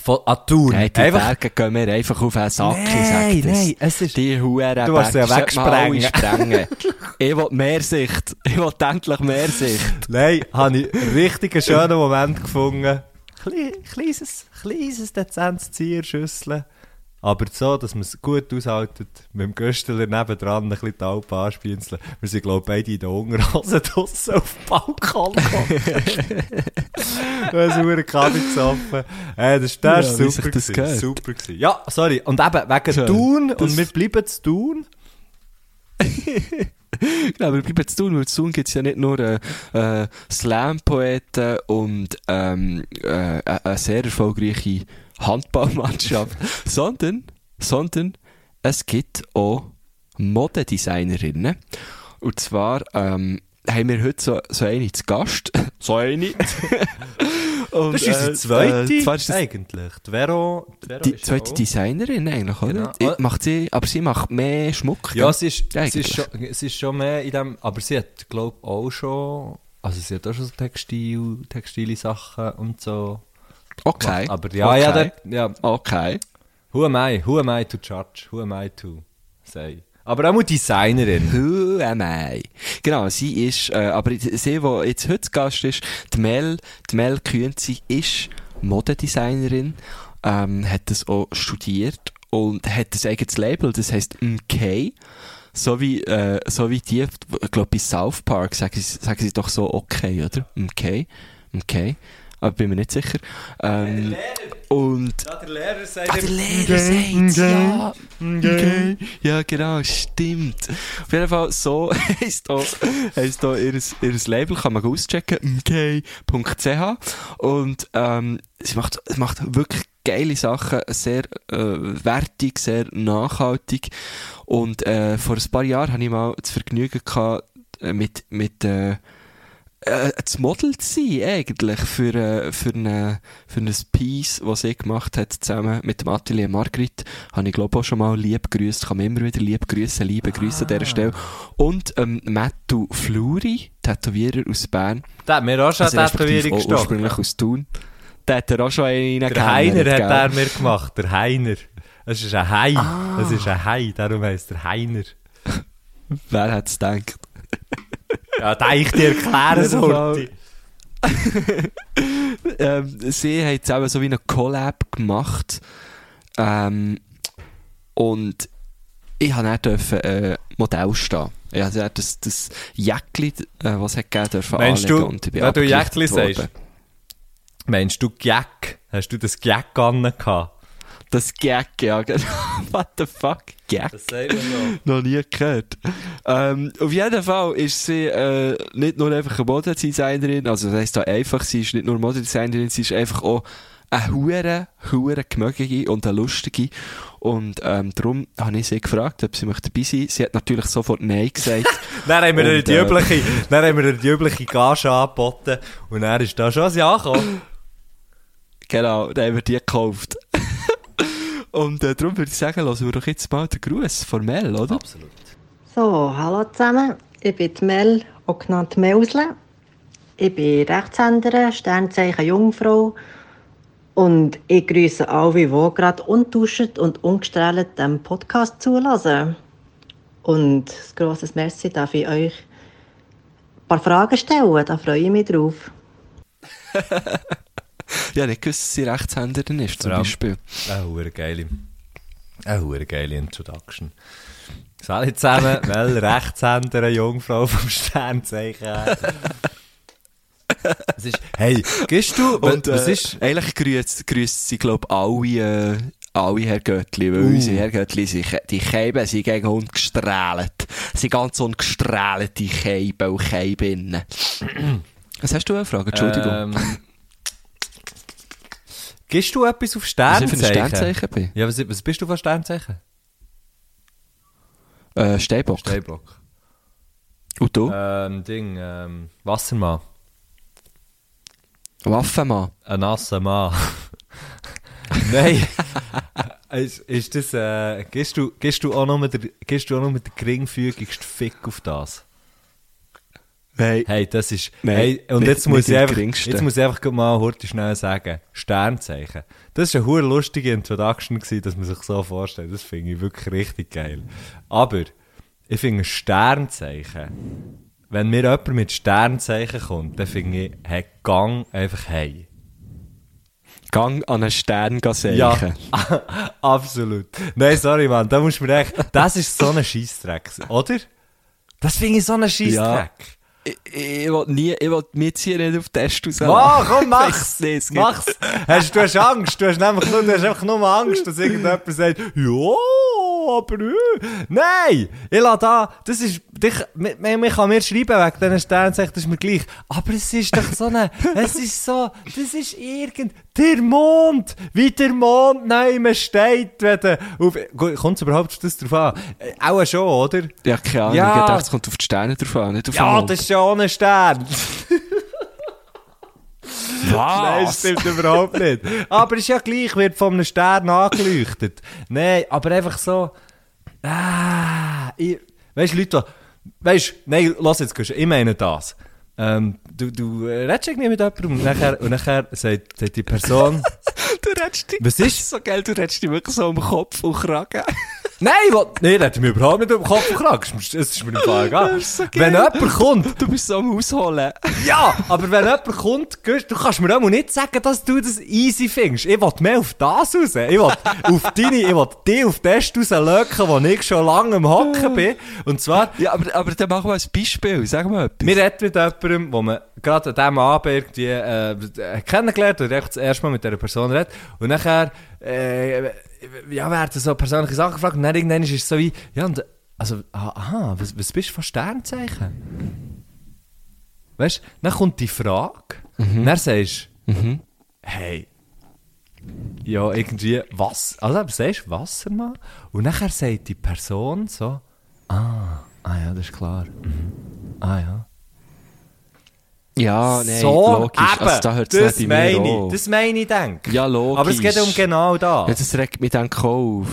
Von Atun. Hey, die einfach, Berge gehen mir einfach auf einen Sack, sag nein, es ist, Die Huren Du willst sie ja wir wegsprengen. sprengen. ich will mehr Sicht. Ich will endlich mehr Sicht. nein, habe ich richtig einen schönen Moment gefunden. Kle kleines, kleines, dezentes Zierschüssel. Aber so, dass man es gut aushaltet, mit dem Göstler nebendran ein bisschen die Alpen anspienzeln. Wir sind, glaube ich, beide in der Unterhose draussen auf dem Balkon. Wir haben einen Kaffee gesoffen. Äh, das, das Ja, ist super das gewesen. Super gewesen. Ja, sorry. Und eben, wegen Schön. Thun, Das- und wir bleiben zu Thun. Genau, wir bleiben zu tun, weil zu tun gibt es ja nicht nur äh, äh, Slam-Poeten und ähm, äh, eine sehr erfolgreiche Handballmannschaft, sondern, sondern es gibt auch Modedesignerinnen. Und zwar ähm, haben wir heute so, so eine zu Gast. so eine. Und, Das ist unsere äh, zweite, äh, das eigentlich. Die Vero, die Vero die zweite auch- Designerin eigentlich, oder? Genau. Macht sie, aber sie macht mehr Schmuck. Ja, sie ist, sie, ist schon, sie ist schon mehr in dem, aber sie hat, glaube ich, auch schon, also sie hat auch schon so Textil, textile Sachen und so okay. Aber ja, okay. ja, dort, ja, Okay. who am I, who am I to judge, who am I to say. Aber auch Designerin. Who am I? Genau, sie ist, äh, aber sie, die jetzt heute Gast ist, die Mel, die Mel Kühnzi ist Modedesignerin, ähm, hat das auch studiert und hat ein eigenes Label, das heisst MK. So wie, äh, so wie die, ich glaube, bei South Park sagen sie, sagen sie doch so okay, oder? MK. MK. Aber bin mir nicht sicher. Ähm, und Ja, der Lehrer sagt Ah, der Lehrer sagt's, ja. Okay. Ja, genau, stimmt. Auf jeden Fall, so heisst auch, heisst auch ihr, ihr Label, kann man auschecken, mk.ch. Und, ähm, sie macht, macht wirklich geile Sachen, sehr, äh, wertig, sehr nachhaltig. Und, äh, vor ein paar Jahren hatte ich mal das Vergnügen gehabt, äh, mit, mit, äh, äh, das Model zu sein, eigentlich, für, äh, für, eine, für ein Piece, das sie gemacht hat, zusammen mit dem Atelier Margrit. Habe ich, glaube auch schon mal lieb grüßt. Kann man immer wieder lieb grüßen, liebe Grüße an dieser Stelle. Und, ähm, Mattu Fluri, Tätowierer aus Bern. Der hat mir auch schon Also eine Tätowierung gestochen. ursprünglich aus Thun. Der hat er auch schon einen Der Heiner hat er mir gemacht, der Heiner. Das ist ein Hai. Das ist ein Hai, darum heisst der Heiner. Wer hat es gedacht? Ja, da ich dir erklären sollte. ähm, sie hat jetzt eben so wie eine Collab gemacht. Ähm, und ich habe dann dürfen, äh, Modell stehen. Ich dann das, das Jäckli, äh, was hat gegeben, dürfen Meinst du, und wenn du Jäckli sagst? Meinst du Gag? Hast du das Gag gehabt? Das Gag, ja, genau. What the fuck? Gag? Das sagt man so. Noch nie gehört. Ähm, auf jeden Fall ist sie äh, nicht nur einfach eine Modedesignerin, also das heisst da einfach, sie ist nicht nur Modedesignerin, sie ist einfach auch eine hure, hure gemögige und eine lustige. Und ähm, darum habe ich sie gefragt, ob sie möchte dabei sein. Sie hat natürlich sofort Nein gesagt. Dann haben wir Und, die äh, übliche, dann haben wir die übliche Gage angeboten und er ist da schon ein Jahr gekommen. genau, dann haben wir die gekauft. und äh, darum würde ich sagen, lassen wir doch jetzt mal den Gruß formell, oder? Absolut. So, hallo zusammen. Ich bin Mel, auch genannt Meusle. Ich bin Rechtshänderin, Sternzeichen Jungfrau. Und ich grüße alle, die gerade untuscht und ungestrahlt dem Podcast zulassen. Und ein grosses Merci darf ich euch ein paar Fragen stellen. Da freue ich mich drauf. Ja, nicht gewusst, dass sie Rechtshänderin ist, zum Ja. Beispiel. Eine geile, eine geile Introduction. Salut zusammen, weil Rechtshänder, eine Jungfrau vom Sternzeichen. Es ist, hey, gehst du, Und was äh, ist, eigentlich grüßt, grüßt sie, glaube ich, alle, äh, alle Herr Göttli, weil Uh. unsere Herr Göttli, sie, die Käben sind gegen uns gestrahlt. Sie sind ganz ungestrahlt, die Käben und Käbinnen. Was hast du eine Frage? Entschuldigung. Ähm, gehst du etwas auf was ich Sternzeichen? für ein Sternzeichen bin? Ja, was, was bist du für ein Sternzeichen? Äh, Steinbock. Steinbock. Und du? Ähm, Ding, ähm, Wassermann. Waffenmann. Ein nasser Mann. Nein. ist, ist das, äh, gehst du, gehst du auch noch mit der, gehst du auch noch mit der geringfügigsten Fick auf das? Nein. Hey, das ist, Nein, hey, und nicht- jetzt muss ich einfach, geringsten. jetzt muss ich einfach mal heute schnell sagen, Sternzeichen. Das war eine hure lustige Introduction gewesen, dass man sich so vorstellt. Das finde ich wirklich richtig geil. Aber, ich finde Sternzeichen, wenn mir jemand mit Sternzeichen kommt, dann finde ich, hey, gang einfach hey. Gang an einen Stern seichen. Ja, absolut. Nein, sorry, Mann, da musst du mir echt, das ist so ein Scheissdreck, oder? Das finde ich so ein Scheissdreck. Ich, ich will nie, ich will hier nicht auf Test raus. Oh, komm, mach's! Nicht, Mach's! Hast, du hast Angst, du hast nämlich nur, du hast einfach nur Angst, dass irgendjemand sagt, ja, aber äh. Nein! Ich lasse da, das ist, dich, man, man kann mir schreiben wegen diesen Sternzeichen, das ist mir gleich. Aber es ist doch so eine, es ist so, das ist irgend, der Mond, wie der Mond neu steht, wenn auf, gut, kommt es überhaupt das drauf an? Äh, Auch schon, oder? Ja, keine Ahnung. Ja. Ich dachte, es kommt auf die Sterne drauf an, nicht auf den Ja, Mond. das ist ja ohne Stern. Nein, Was? stimmt überhaupt nicht. Aber ist ja gleich, wird von einem Stern angeleuchtet. Nein, aber einfach so. Ah, ich, weißt du, Leute, weißt du, nein, lass jetzt, ich meine das. Ähm, du, du redest irgendwie mit jemandem und nachher, und nachher sagt, sagt die Person, Du redest dich. Was ist? So geil, du redest dich wirklich so um Kopf und Kragen. Nein, was, nein, das hat mir überhaupt nicht um den Kopf gekriegt. Das ist mir im Fall egal. So. Wenn jemand kommt, Du bist so am Ausholen. Ja, aber wenn jemand kommt, du kannst mir auch nicht sagen, dass du das easy findest. Ich will mehr auf das raus. Ich will auf deine, ich will dich auf das rauslöcken, wo ich schon lange am Hocken bin. Und zwar, Ja, aber, aber dann machen wir ein Beispiel. Sag mal etwas. wir reden mit jemandem, wo man gerade an diesem Abend irgendwie äh, kennengelernt oder echt das erste Mal mit dieser Person redet. Und nachher, äh, ja, werden so persönliche Sachen gefragt. Und dann irgendwann ist es so wie, ja, und, also, aha, was, was bist du von Sternzeichen? Weißt du, dann kommt die Frage, und dann sagst du, Mhm. hey, ja, irgendwie was, also aber sagst du Wassermann und nachher sagt die Person so, ah, ah ja, das ist klar, mhm. ah ja. Ja, nein, so, logisch. eben, also, da hört das es nicht bei mir meine auf. ich, das meine ich, denke Ja, logisch. Aber es geht um genau das. Ja, das regt mich dann auf.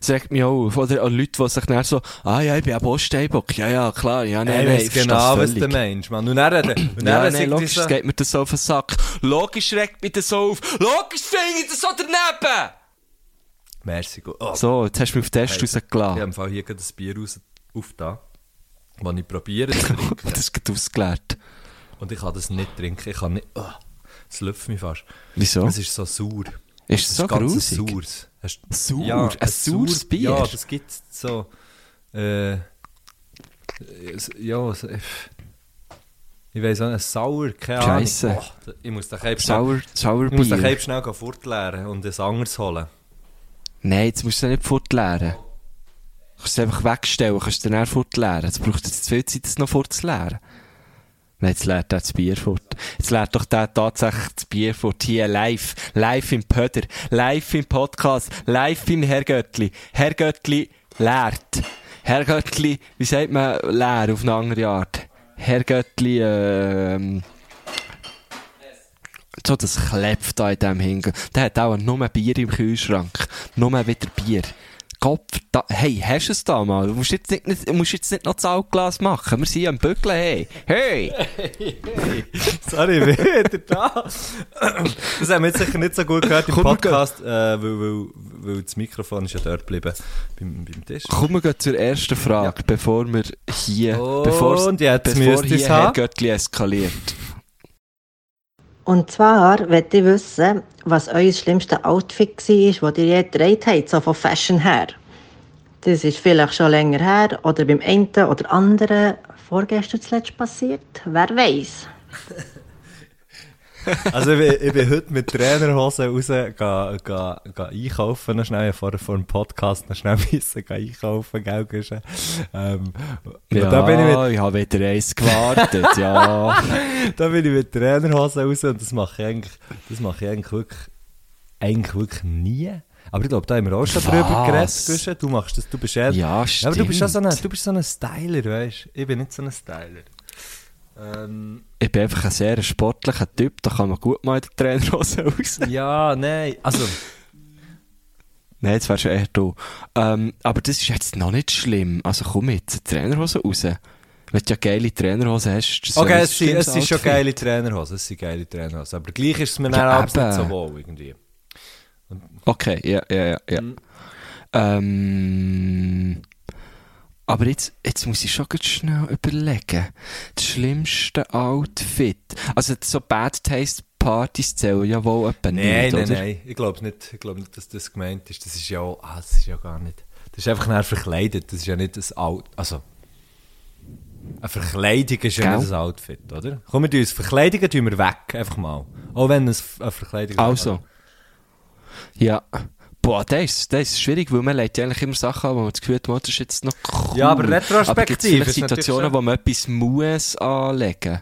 Das regt mich auf. Oder an Leute, die sich dann so, ah ja, ich bin auch Steinbock. Ja, ja, klar. Ja, nein, ich nein, ich verstehe genau, das was du meinst, Mann. Und dann, und dann Ja, nein, logisch, es geht mir das so auf den Sack. Logisch regt mich das auf. Logisch finde ich das so daneben. Merci, gut. Oh, So, jetzt hast du mich auf den Test Ich rausgelassen. habe im Fall hier gerade ein Bier raus, auf da, das ich probiere zu trinken. Das ist gerade ausgeleert. Und ich kann das nicht trinken. Ich kann nicht, oh, es läuft mich fast. Wieso? Es ist so sauer. Ist es so grusig? saures. Hast- Sauer? Ja, Ein saures Bier? Ja, das gibt so. Äh, es- ja, so, ich weiß auch nicht, sauer, keine Scheisse. Ahnung. Oh, ich muss den Cape schnell, Sauer, Sauerbier? ich muss den Cape schnell fortleeren und ein anderes holen. Nein, jetzt musst du es nicht fortleeren. Du kannst es einfach wegstellen, kannst du dann fortleeren. Jetzt braucht es zu viel Zeit, es noch fortzuleeren. Jetzt leert er das Bier fort. Jetzt leert doch der tatsächlich das Bier fort. Hier live. Live im Pöder. Live im Podcast. Live im Herr Göttli. Herr Göttli leert. Herr Göttli, wie sagt man leer auf eine andere Art? Herr Göttli, ähm, so das klebt da in dem Hingen. Der hat auch nur Bier im Kühlschrank. Nur wieder Bier. Kopf, da, hey, hast du es da mal? Du musst jetzt nicht, nicht, musst jetzt nicht noch das Altglas machen. Wir sind am Bügeln, hey. Hey! Sorry, wieder da. Das haben wir jetzt sicher nicht so gut gehört im Komm, Podcast, äh, weil, weil, weil das Mikrofon ist ja dort geblieben beim, beim Tisch. Kommen wir zur ersten Frage, bevor wir hier, Und bevor, jetzt bevor hier Herr. Göttli eskaliert. Und zwar möchte ich wissen, was euer schlimmste Outfit war, das ihr je getragen habt, so von Fashion her. Das ist vielleicht schon länger her oder beim einen oder anderen vorgestern zuletzt passiert. Wer weiß? Also ich bin, ich bin heute mit Trainerhosen raus ga, ga, ga einkaufen, noch schnell vor, vor dem Podcast noch schnell müssen ga einkaufen, gell, Guschen? ähm, Ja, da bin ich mit, ich habe wieder eins gewartet, ja. da bin ich mit Trainerhosen raus und das mache ich eigentlich, das mache ich eigentlich wirklich, eigentlich wirklich nie. Aber ich glaube, da haben wir auch schon drüber Was? geredet, Guschen. Du machst das, du bist eher, Ja, aber du bist, so ein, du bist so ein Styler, weißt du? Ich bin nicht so ein Styler. Ähm, Ich bin einfach ein sehr sportlicher Typ, da kann man gut mal in der Trainerhose raus. ja, nein, also, Nein, das wäre schon eher du. Ähm, aber das ist jetzt noch nicht schlimm. Also komm mit, Trainerhose raus. Wenn du ja geile Trainerhose hast, das Okay, es sind, es sind schon geile Trainerhosen, es sind geile Trainerhosen. Aber gleich ist es mir Ja, abends nicht so wohl irgendwie. Okay, ja, ja, ja. ja. Mhm. Ähm, aber jetzt, jetzt muss ich schon ganz schnell überlegen. Das schlimmste Outfit. Also so Bad Taste Partys zählen ja wohl etwa Nein, nicht, nein, oder? nein. Ich glaube nicht, ich glaub nicht, dass das gemeint ist. Das ist ja auch, ah, das ist ja gar nicht. Das ist einfach nachher verkleidet. Das ist ja nicht das Out, also. Eine Verkleidung ist ja nicht ein Outfit, oder? Komm, wir uns Verkleidungen tun wir weg, einfach mal. Auch wenn es eine Verkleidung Also. Ja. Boah, das ist, das ist schwierig, weil man legt ja eigentlich immer Sachen an, wo man das Gefühl hat, das ist jetzt noch cool. Ja, aber retrospektiv Aber ist natürlich Situationen, wo man etwas muss anlegen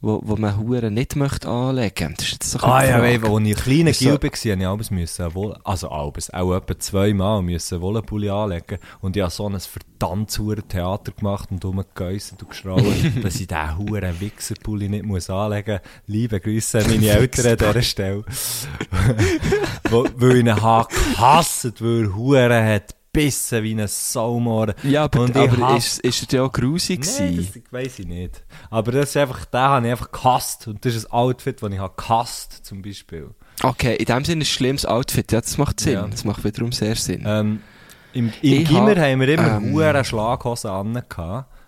wo, wo man Huren nicht möchte anlegen. Das ist jetzt so ein Ah ja, weil, als ich so- Gil war, musste ich alles müssen, also alles, auch etwa zweimal müssen Wollenpulli anlegen und ich habe so ein verdammt sauren Theater gemacht und rumgegeisselt und geschrauen, dass ich diesen huren Wichserpulli nicht muss anlegen muss. Liebe Grüße an meine Eltern an dieser Stelle. Weil ich ihn habe gehasst, weil er Huren hat gebissen wie ein Saumohren. Ja, aber, Und aber hasse- ist, ist er ja auch grusig gewesen? das weiss ich nicht. Aber das ist einfach, den habe ich einfach gehasst. Und das ist ein Outfit, das ich habe gehasst, zum Beispiel. Okay, in dem Sinne ein schlimmes Outfit. Ja, das macht Sinn. Ja. Das macht wiederum sehr Sinn. Ähm, Im im Gimmer hab, haben wir immer ähm, hure Schlaghosen an.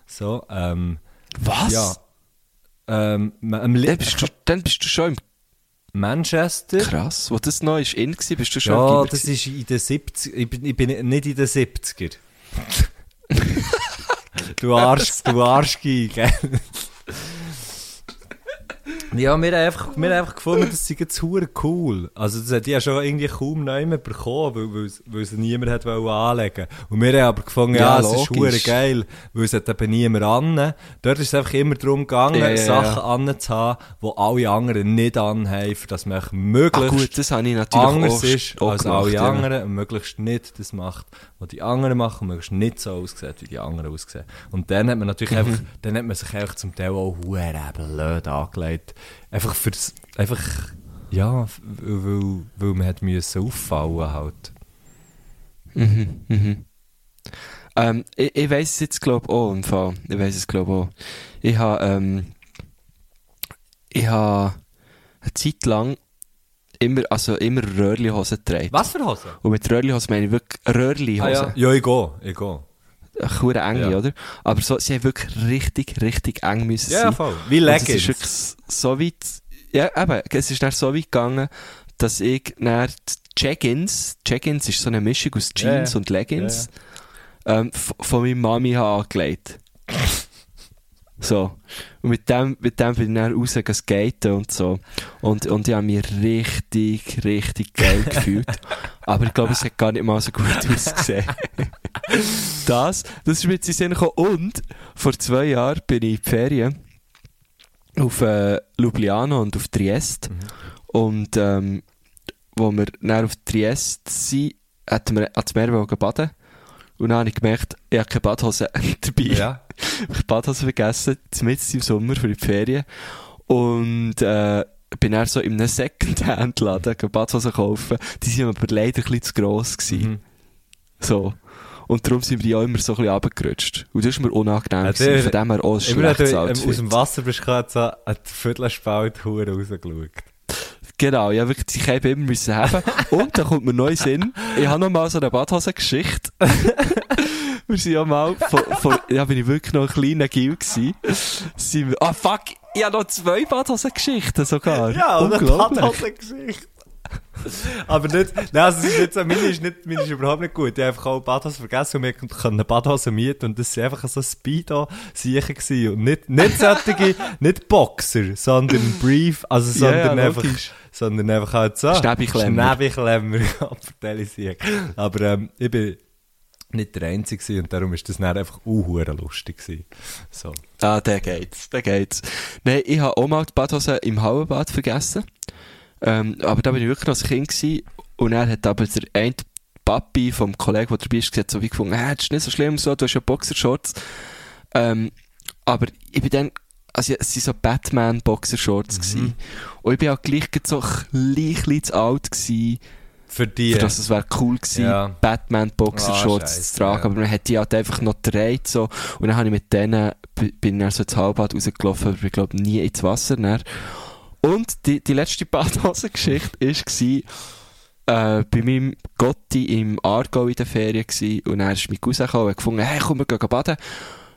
So, ähm, Was? ja. Ähm, am Dann bist, du, dann bist du schon im Manchester. Krass. Wo das neu ist in war, bist du schon Ja, das gewesen? ist in den 70 Ich bin, ich bin nicht in den 70er. du Arsch, du Arschgi, gell? Ja, wir haben einfach, wir haben einfach gefunden, das sei jetzt cool. Also, das hat ja schon irgendwie kaum niemand bekommen, weil, weil, weil es niemand hat wollen anlegen Und wir haben aber gefunden, ja, Ja, es ist hure geil, weil es hat eben niemand an. Dort ist es einfach immer darum gegangen, Ja, ja, Sachen ja. anzuhaben, die alle anderen nicht anhaben, für das man möglichst gut, das habe ich natürlich anders auch, ist als gemacht, alle ja. anderen und möglichst nicht das macht, was die anderen machen, und möglichst nicht so aussieht, wie die anderen aussehen. Und dann hat man natürlich Mhm. einfach, dann hat man sich einfach zum Teil auch hure blöd angelegt. Einfach fürs, einfach, ja, weil, weil, man hat müssen auffallen halt. Mhm, mhm. Ähm, ich, ich weiss es jetzt, glaube ich, auch im Fall. Ich weiss es, glaube ich, auch. Ich habe, ähm, ich habe eine Zeit lang immer, also immer Röhrli-Hosen getragen. Was für Hosen? Und mit Röhrli-Hosen meine ich wirklich Röhrli-Hosen. Ah, ja. ja, ich gehe, ich gehe. Hure enge, Ja. oder? Aber so, sie haben wirklich richtig, richtig eng müssen Ja, sein. voll. Wie Und es ist Leggings. wirklich so weit, ja, eben, es ist dann so weit gegangen, dass ich die Check-ins, Check-ins ist so eine Mischung aus Jeans ja. und Leggings, ähm, v- von meiner Mami habe angelegt. So. Und mit dem, mit dem bin ich dann raus skaten und so. Und, und ich habe mich richtig, richtig geil gefühlt. Aber ich glaube, es hat gar nicht mal so gut ausgesehen. das, das ist mir jetzt in Sinn gekommen. Und vor zwei Jahren bin ich in die Ferien auf äh, Ljubljana und auf Triest. Und ähm, wo wir dann auf Triest sind, hatten wir ans Meer baden. Und dann habe ich gemerkt, ich habe keine Badhose dabei. Ja. Ich habe die Badhose vergessen, mitten im Sommer für die Ferien. Und äh, bin dann so in einem Second-Hand-Laden Badhosen kaufen. Die sind aber leider ein bisschen zu gross gewesen. Mhm. So. Und darum sind wir die auch immer so ein bisschen runtergerutscht. Und das ist mir unangenehm. Ja, gewesen. der- Von dem her auch ein schlechtes du ähm, Outfit. aus dem Wasser bist, hat so ein Viertelspalt hure rausgeschaut. Genau, ja, wirklich, die Käbe immer müssen haben. Und dann kommt mir neu Sinn, ich habe noch mal so eine Badhosen-Geschichte. wir sind ja mal, von, von, ja, bin ich wirklich noch ein kleiner Gil gewesen. Sind wir, ah, fuck, ich habe noch zwei Badhosen-Geschichten sogar. Unglaublich. Geschichte. Aber nicht, nein, also es ist nicht so, meine ist, nicht, meine ist überhaupt nicht gut. Ich habe einfach auch Badhose vergessen und wir können eine Badhose mieten und das war einfach so Speedo-Siechen gewesen. Und nicht, nicht solche, nicht Boxer, sondern Brief, also sondern ja, einfach, logisch. sondern einfach halt so. Schnäbiklemmer. Schnäbiklemmer, Aber, ähm, ich bin nicht der Einzige und darum ist das dann einfach unhuere lustig gewesen. So. Ah, der geht's, der geht's. Nein, ich habe auch mal die Badhose im Hallenbad vergessen. Ähm, aber da bin ich wirklich noch ein Kind gewesen. Und er hat aber der eine Papi vom Kollegen, der dabei ist, gesagt, so wie gefunden, äh, das ist nicht so schlimm, so, du hast ja Boxershorts. Ähm, aber ich bin dann, also es waren so Batman-Boxershorts gewesen. Und ich bin auch gleich so ein bisschen zu alt gewesen, Für die. Für das es wäre cool gewesen, Ja. Batman Boxershorts Ah, scheisse, zu tragen, ja. aber man hat die halt einfach noch gedreht, so. Und dann habe ich mit denen, bin ich so ins Halbbad rausgelaufen, aber ich glaube nie ins Wasser, dann. Und die, die letzte Badhosen-Geschichte war, äh, bei meinem Gotti im Aargau in der Ferien gsi und er ist mein Cousin gekommen und hat gefunden, hey, komm, wir gehen baden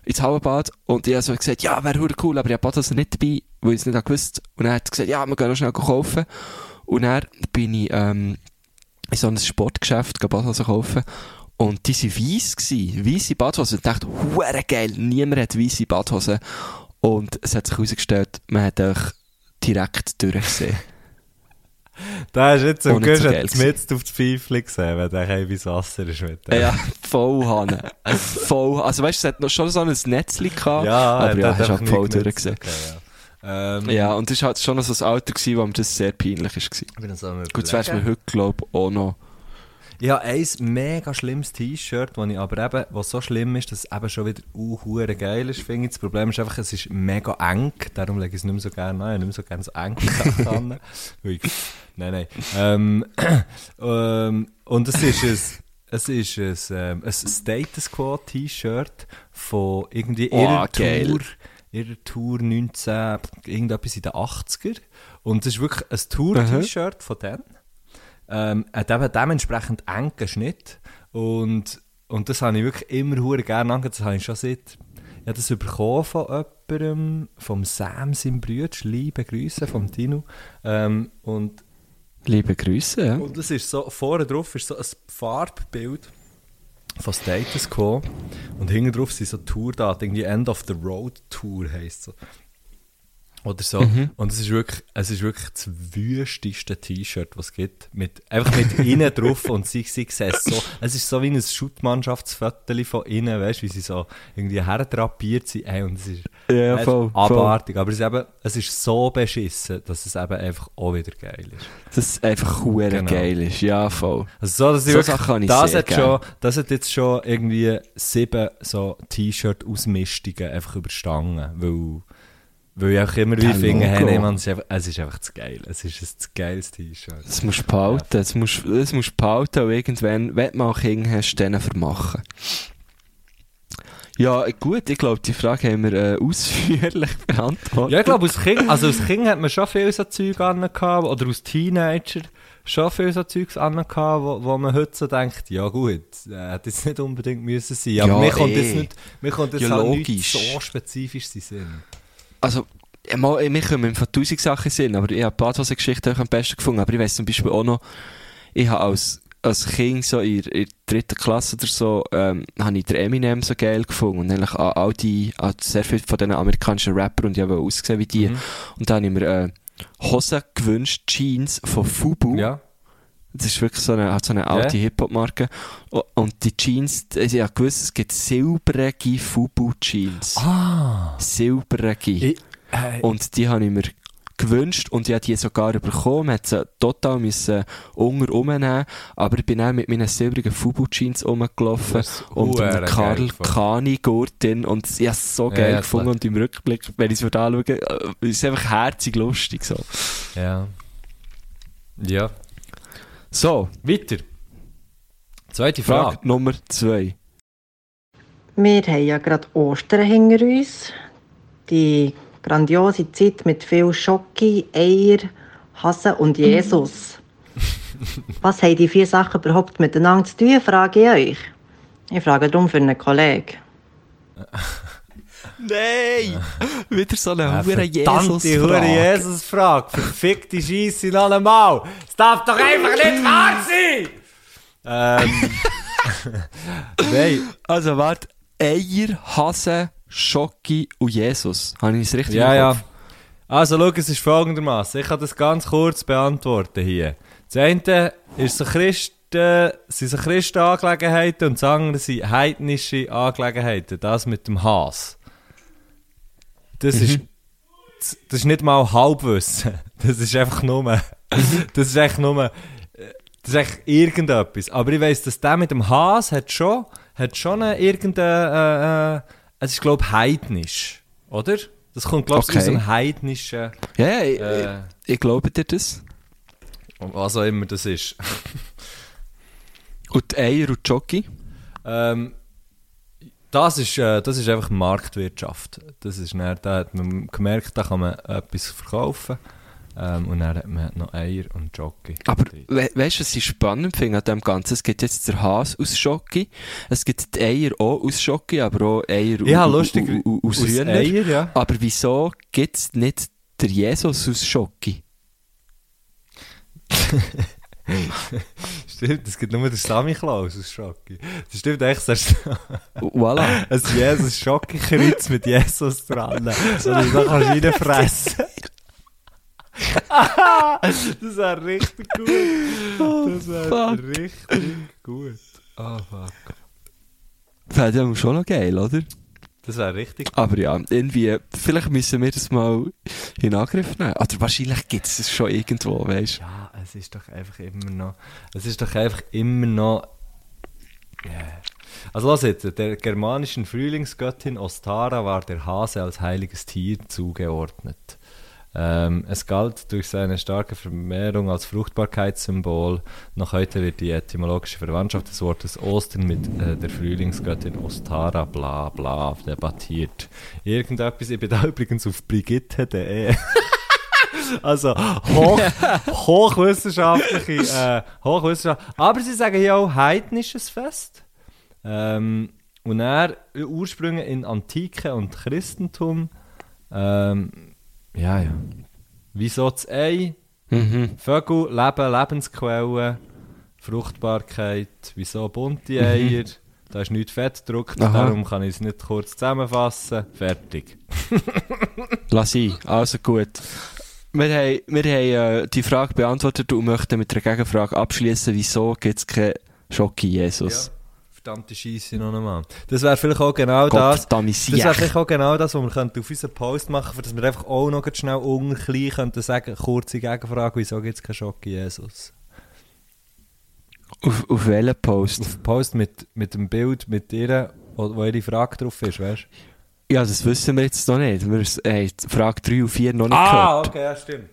ins Hallenbad. Und ich habe so gesagt, ja, wäre cool, aber ich habe Badhosen nicht dabei, weil ich es nicht gewusst. Und er hat gesagt, ja, wir gehen noch schnell kaufen. Und dann bin ich, ähm, in so ein Sportgeschäft Badhosen kaufen. Und die waren weiss gsi, weisse Badhosen. Und ich dachte, geil, niemand hat weisse Badhosen. Und es hat sich herausgestellt, man hat euch direkt durchgesehen. Da hast du jetzt im geil mit auf die Pfeifel gesehen, wenn der kein Wasser ist mit dem. Ja, voll Hanne. Voll. Also weißt du, es hat noch schon so ein Netzli gehabt. Ja, aber er ja, hast einfach halt voll durchgesehen. Okay, ja. Ähm, Ja, und das war halt schon noch so ein Alter, gewesen, wo mir das sehr peinlich war. Gut, das wär's mir heute, glaube ich, auch noch. Ich habe ein mega schlimmes T-Shirt, das ich aber eben, was so schlimm ist, dass es eben schon wieder uh, hure geil ist, finde ich. Das Problem ist einfach, es ist mega eng, darum lege ich es nicht mehr so gerne an. Ich nicht mehr so gerne so Sachen an. Nein, nein. Ähm, ähm, und es ist ein, es ist ein, ähm, ein Status Quo T-Shirt von irgendwie Oh, ihrer geil. Tour, ihrer Tour 19, irgendetwas in den 80er. Und es ist wirklich ein Tour-T-Shirt von denen. Ähm, hat eben dementsprechend engen Schnitt. Und, und das habe ich wirklich immer hure gerne angehabt. Das habe ich schon seit. Ich habe das bekommen von jemandem, vom Sam, seinem Bruder. Liebe Grüße vom Tino. Ähm, und, Liebe Grüße, ja. und das ist so, vorne drauf ist so ein Farbbild von Status Quo. Und hinten drauf sind so Tourdaten, irgendwie End of the Road Tour heisst so. Oder so. Und es ist wirklich, es ist wirklich das wüsteste T-Shirt, was es gibt. Mit, einfach mit innen drauf und sie, sie sehen es so. Es ist so wie ein Schuttmannschaftsfoto von innen, weißt du, wie sie so irgendwie herdrapiert sind. Ey, und es ist, ist voll, abartig. Aber es ist, eben, es ist so beschissen, dass es eben einfach auch wieder geil ist. Dass es einfach hure Genau. geil ist. Ja, voll. Also so, dass ich So wirklich, habe ich das, hat schon, das hat jetzt schon irgendwie sieben so T-Shirt-Ausmistungen einfach überstanden, weil, weil ich auch immer wie Kein finde, hey, nee, Mann, es, ist einfach, es ist einfach zu geil. Es ist ein zu geiles T-Shirt. Das musst du behalten. Das musst, das musst du behalten und irgendwann, wenn du mal Kinder hast, denen vermachen. Ja, gut, ich glaube, die Frage haben wir äh, ausführlich beantwortet. Ja, ich glaube, als Kind, also als Kind hat man schon viel so Zeug angehabt, oder als Teenager schon viel so Zeugs angehabt, wo, wo man heute so denkt, ja gut, äh, hätte jetzt nicht unbedingt müssen sein. Aber Ja, mir kommt eh. jetzt nicht, mir kommt jetzt Ja, halt logisch. nicht so spezifisch sein. Also, mal, mir kommen von tausend Sachen Sinn, aber ich habe die Badhosen-Geschichte eigentlich am besten gefunden. Aber ich weiss zum Beispiel auch noch, ich habe als, als Kind so in, in der dritten Klasse oder so, ähm, habe ich den Eminem so geil gefunden. Und eigentlich all, all die, all sehr viele von diesen amerikanischen Rappern und ich habe ausgesehen wie die. Mhm. Und dann habe ich mir äh, Hosen gewünscht, Jeans von Fubu. Ja. Das ist wirklich so eine, halt so eine alte Ja. Hip-Hop-Marke. Und die Jeans, also ich habe gewusst, es gibt silbrige Fubu-Jeans. Ah. Silbrige. Ich, äh, Und die habe ich mir gewünscht und ich habe die sogar bekommen. Man hat sie total müssen unter umnehmen. Aber ich bin auch mit meinen silbrigen Fubu-Jeans rumgelaufen und einem Karl geil gefunden. Kani-Gurt drin. Und ich habe es so Ja, geil ja, gefunden. klar. Und im Rückblick, wenn ich es wieder anschaue, äh, ist es einfach herzig lustig. So. ja. Ja. So, Weiter. Zweite Frage Frage. Nummer zwei. Wir haben ja gerade Ostern hinter uns. Die grandiose Zeit mit viel Schoki, Eier, Hasen und Jesus. Was haben die vier Sachen überhaupt miteinander zu tun, frage ich euch. Ich frage darum für einen Kollegen. Nein! Wieder so eine hure verdammte Jesus-Frage. hure Jesus-Frage. Verfickte Scheisse noch einmal. Es darf doch einfach nicht wahr sein! Ähm. Nein. Also warte, Eier, Hase, Schoki und Jesus. Habe ich es richtig Ja, ja. Also, schau, es ist folgendermaßen. Ich kann das ganz kurz beantworten hier. Das eine ist so Christen, sind so Christenangelegenheiten und das andere sind heidnische Angelegenheiten. Das mit dem Has. Das ist, das ist nicht mal Halbwissen. Das ist einfach nur, das ist echt nur, das ist echt irgendetwas. Aber ich weiss, dass der mit dem Has hat schon, hat schon eine, irgendeine, äh, äh, es ist glaube ich heidnisch. Oder? Das kommt glaube ich Okay. aus einem heidnischen, Ja, ja, ich, äh, ich, ich glaube dir das. was auch immer das ist. Und die Eier und die Jockey? Ähm, das ist, äh, das ist einfach Marktwirtschaft. Das ist dann, da hat man gemerkt, da kann man etwas verkaufen. Ähm, und dann hat man noch Eier und Jockey. Aber we weißt du, was ich spannend finde an dem Ganzen? Es gibt jetzt den Hase aus Schoki, es gibt die Eier auch aus Schoki, aber auch Eier Ja, lustig. aus, Aus. Eier, ja. Aber wieso gibt es nicht der Jesus aus Schoki? Stimmt, es gibt nur den Sammy Klaus aus Schocki. Das stimmt echt, das ist Voilà. ein Jesus Schocki-Kreuz mit Jesus dran. Und da kannst du reinfressen. das wäre richtig gut. Das wäre fuck. richtig gut. Oh fuck. Wäre ja schon noch geil, oder? Das wäre richtig Aber ja, irgendwie, vielleicht müssen wir das mal in Angriff nehmen. Oder wahrscheinlich gibt es es schon irgendwo, weißt du? Ja, es ist doch einfach immer noch. Es ist doch einfach immer noch. Yeah. Also los jetzt, der germanischen Frühlingsgöttin Ostara war der Hase als heiliges Tier zugeordnet. Ähm, es galt durch seine starke Vermehrung als Fruchtbarkeitssymbol. Noch heute wird die etymologische Verwandtschaft des Wortes Ostern mit äh, der Frühlingsgöttin Ostara bla bla debattiert. Irgendetwas, ich bin da übrigens auf brigitte.de. Also hoch, hochwissenschaftliche, äh, hochwissenschaft. Aber sie sagen ja auch heidnisches Fest. Ähm, und er Ursprünge in Antike und Christentum. Ähm, ja, ja. Wieso das Ei? Mhm. Vögel, Leben, Lebensquellen, Fruchtbarkeit. Wieso bunte Eier? Da ist nichts Fett gedruckt, darum kann ich es nicht kurz zusammenfassen. Fertig. Lass ihn. Also gut. Wir haben, wir haben äh, die Frage beantwortet und möchten mit einer Gegenfrage abschließen, wieso gibt es keinen Schocki Jesus? Verdammte Scheisse noch einmal. Das wäre vielleicht auch genau das. Gottverdammt Das wäre vielleicht auch genau das, was wir könnten auf unseren Post machen könnten, dass wir einfach auch noch schnell unten klein könnten sagen, kurze Gegenfrage, wieso gibt es keinen Schock in Jesus? Auf, auf welchen Post? Auf Post mit, mit dem Bild mit ihr, wo, wo ihre Frage drauf ist, weißt du? Ja, das wissen wir jetzt noch nicht. Wir haben Frage 3 und 4 noch nicht Ah, gehört. okay, ja, stimmt.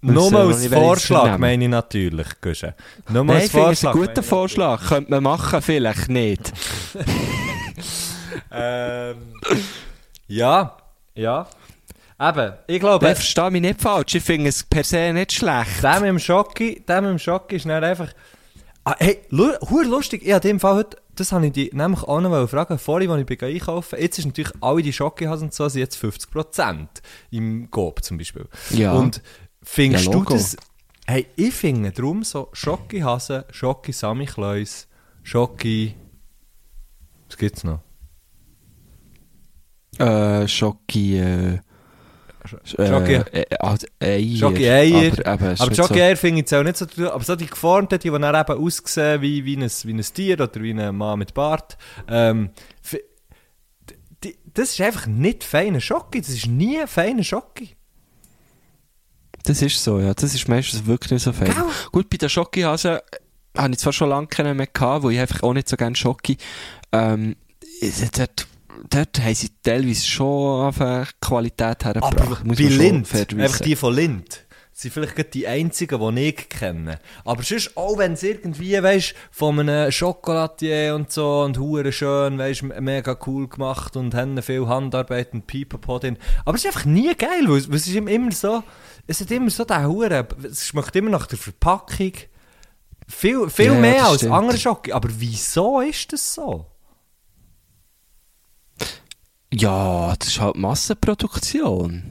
Nur wir noch als Vorschlag meine ich natürlich, Guschen. Nur Nein, als ich finde es Vorschlag. ein meine guter ich Vorschlag. Könnte man machen, vielleicht nicht. Ähm, ja, ja. Eben, ich glaube... Nein, verstehe mich nicht falsch. Ich finde es per se nicht schlecht. Dem Schocki, dem Schocki ist dann einfach... Ah, hey, hure lustig, ich habe in dem Fall heute, das habe ich die nämlich auch noch fragen, vorhin, als ich bin einkaufen jetzt ist natürlich alle die Schocki-Hasen und so, sind jetzt 50% im Coop zum Beispiel. Ja. Und findest Ja, du das... Hey, ich finde darum so Schocki-Hasen, Schocki-Samichlaus, Schocki... Was gibt's noch? Äh, Schocki, äh, Schocki... äh, äh, also Eier. Schoki-Eier. Aber, eben, Aber Jockey Eier finde ich jetzt auch nicht so. Aber so die geformten, die, die dann eben aussehen wie, wie, ein, wie ein Tier oder wie ein Mann mit Bart. Ähm, die, das ist einfach nicht feiner Schocki. Das ist nie ein feiner Schocki. Das ist so, ja. Das ist meistens wirklich nicht so fein. Gell? Gut, bei den Schokihasen habe ich zwar schon lange keinen mehr gehabt, wo ich einfach auch nicht so gerne Schoki. Ähm, dort, dort haben sie teilweise schon eine Qualität hergebracht. Aber muss bei Lind, einfach die von Lind, sind vielleicht gerade die einzigen, die ich kenne. Aber sonst, auch wenn es irgendwie, weißt von einem Schokolatier und so und hure schön, weißt mega cool gemacht und haben viel Handarbeit und Pipapo drin. Aber es ist einfach nie geil, weil es weil es ist immer so, es hat immer so den hure, es schmeckt immer nach der Verpackung. Viel, viel Ja, mehr als andere Schoki. Aber wieso ist das so? Ja, das ist halt Massenproduktion.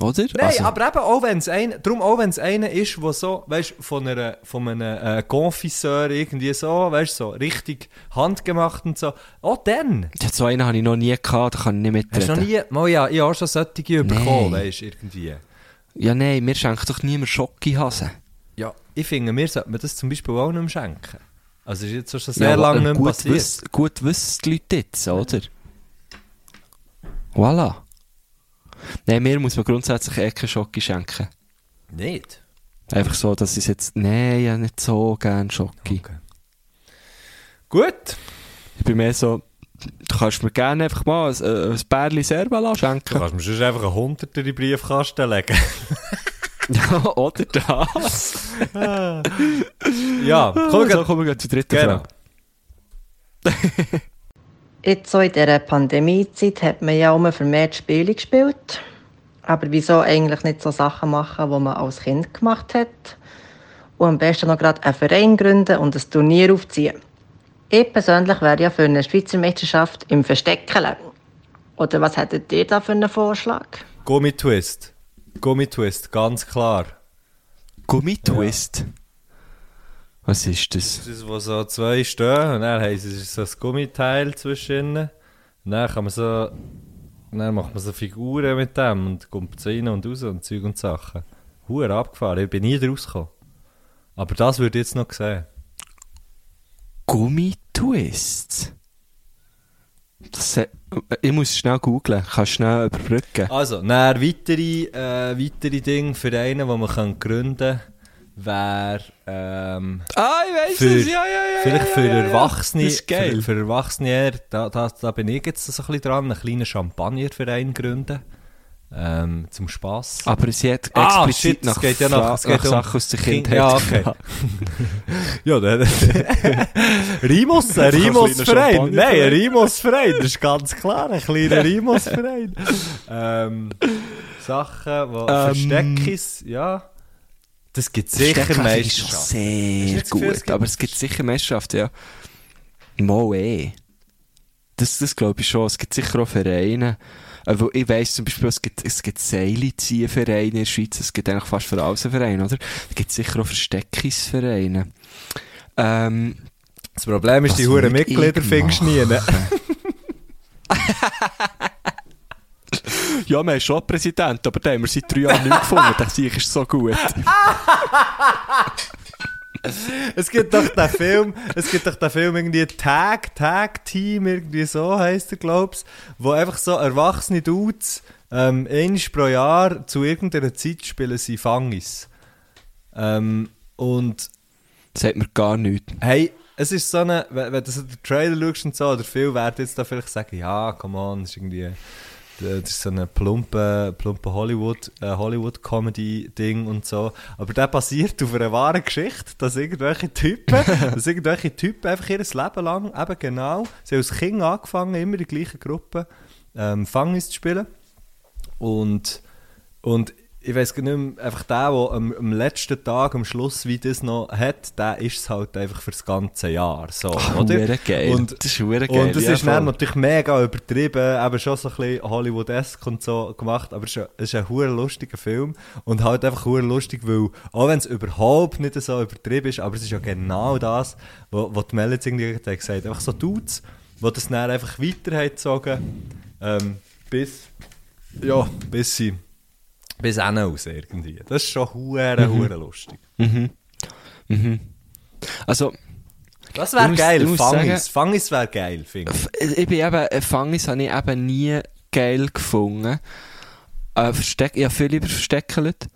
Oder? Nein, Also, aber eben auch wenn es ein, darum auch wenn es einer ist, der so, weißt, von einer, von einem äh, Confiseur irgendwie so, weißt, so richtig handgemacht und so, auch dann. ja, so einen habe ich noch nie gehabt, da kann ich nicht Hast du noch mitreden. nie, mal ja, ich habe schon solche bekommen, weißt, irgendwie. Ja, nein, mir schenkt doch niemand Schokihasen. Ja, ich finde, mir sollte man das zum Beispiel auch nicht mehr schenken. Also ist jetzt schon sehr Ja, lange nicht mehr gut, passiert. wiss, gut wissen die Leute jetzt, oder? Voilà. Nein, mir muss man grundsätzlich eh schenken. Nicht? Einfach so, dass ich jetzt... Nein, ja nicht so gern Schoki. Okay. Gut. Ich bin mehr so... Du kannst mir gerne einfach mal ein, äh, ein Bärli Servala Du schenken. kannst mir sonst einfach einen Hunderter in die Briefkasten legen. Ja, oder das. ja, komm, Komm, wir so, gehen- kommen wir gleich zur dritten Genau. Frage. Jetzt so in dieser Pandemiezeit hat man ja immer vermehrt Spiele gespielt. Aber wieso eigentlich nicht so Sachen machen, die man als Kind gemacht hat? Und am besten noch gerade einen Verein gründen und ein Turnier aufziehen. Ich persönlich wäre ja für eine Schweizer Meisterschaft im Verstecken. Oder was hättet ihr da für einen Vorschlag? Gummitwist. Gummitwist, ganz klar. Gummitwist. Was ist das? Das ist, wo so zwei stehen und dann haben sie so ein Gummiteil zwischen ihnen. Und dann kann man so... Dann macht man so Figuren mit dem und kommt so rein und raus und Zeug und Sachen. Huer abgefahren, ich bin nie draus gekommen. Aber das würde ich jetzt noch sehen. Gummitwists? Das, äh, ich muss schnell googlen. Kannst du schnell überbrücken? Also, dann weitere, äh, weitere Dinge, Vereine, die man kann gründen kann, wäre ähm, Ah, ich weiss für, es. Ja, ja, ja. vielleicht für ja, ja. Erwachsene, Das ist geil. Für, für Erwachsene eher, da, da, da bin ich jetzt so ein bisschen dran, einen kleinen Champagnerverein gründen. Ähm, zum Spass. Aber sie hat Ah, explizit shit, es nach, geht ja nach- es geht nach um Sachen aus der Kind- Kindheit ja, okay. Ja, der, Rimus, ein Einfach ein Rimus-Verein. kleiner Nein, ein. Rimus-Verein, das ist ganz klar, ein kleiner Rimus-Verein. ähm, Sachen, wo Ähm, Versteckis, ja. Das gibt sicher Steckkäse ist schon Meisterschaft. Sehr Gefühl, es gut. gibt- Aber es gibt sicher Meisterschaften, ja. Mo eh. Das, das glaube ich schon. Es gibt sicher auch Vereine. Äh, wo ich weiss zum Beispiel, es gibt, es gibt Seilziehvereine in der Schweiz. Es gibt eigentlich fast für alles einen Verein, oder? Es gibt sicher auch Versteckisvereine. Ähm, Das Problem ist, die Huren würd Mitglieder findest du nie. Ja, wir haben schon einen Präsidenten, aber den haben wir seit drei Jahren nicht gefunden. Der Sieg ist so gut. Es gibt doch den Film, es gibt doch den Film irgendwie Tag, Tag Team, irgendwie so heisst er, glaub's, wo einfach so erwachsene Dudes ähm, einmal pro Jahr zu irgendeiner Zeit spielen sie Fangis. Ähm, und Das sagt mir gar nichts. hey, es ist so eine, wenn, wenn du so den Trailer schaust und so, oder viel werden jetzt da vielleicht sagen, ja, come on, das ist irgendwie, das ist so eine plumpe, plumpe Hollywood, äh, Hollywood-Comedy-Ding und so. Aber der basiert auf einer wahren Geschichte, dass irgendwelche Typen, dass irgendwelche Typen einfach ihr Leben lang, eben genau, sie haben als Kind angefangen, immer in der gleichen Gruppe, ähm, Fangis zu spielen. Und, und ich weiß nicht mehr, einfach der, der am, am letzten Tag, am Schluss, wie das noch hat, der ist es halt einfach für das ganze Jahr. So, oder? Hure geil. Und, das ist geil. und das ja, ist dann natürlich mega übertrieben, eben schon so ein bisschen Hollywood-esque und so gemacht, aber es ist, ein- es hure lustiger Film und halt einfach hure lustig, weil, auch wenn es überhaupt nicht so übertrieben ist, aber es ist ja genau das, wo die Mel jetzt irgendwie hat gesagt einfach so Dudes, die das dann einfach weitergezogen ähm, bis, ja, bis sie, bis hin aus irgendwie. Das ist schon hure, hure lustig. Mhm. Mhm. Also, Das wäre geil, Fangis. Fangis wäre geil, finde ich. F- Ich bin eben, äh, Fangis habe ich eben nie geil gefunden. Äh, Versteck, ich habe viel lieber versteckelt.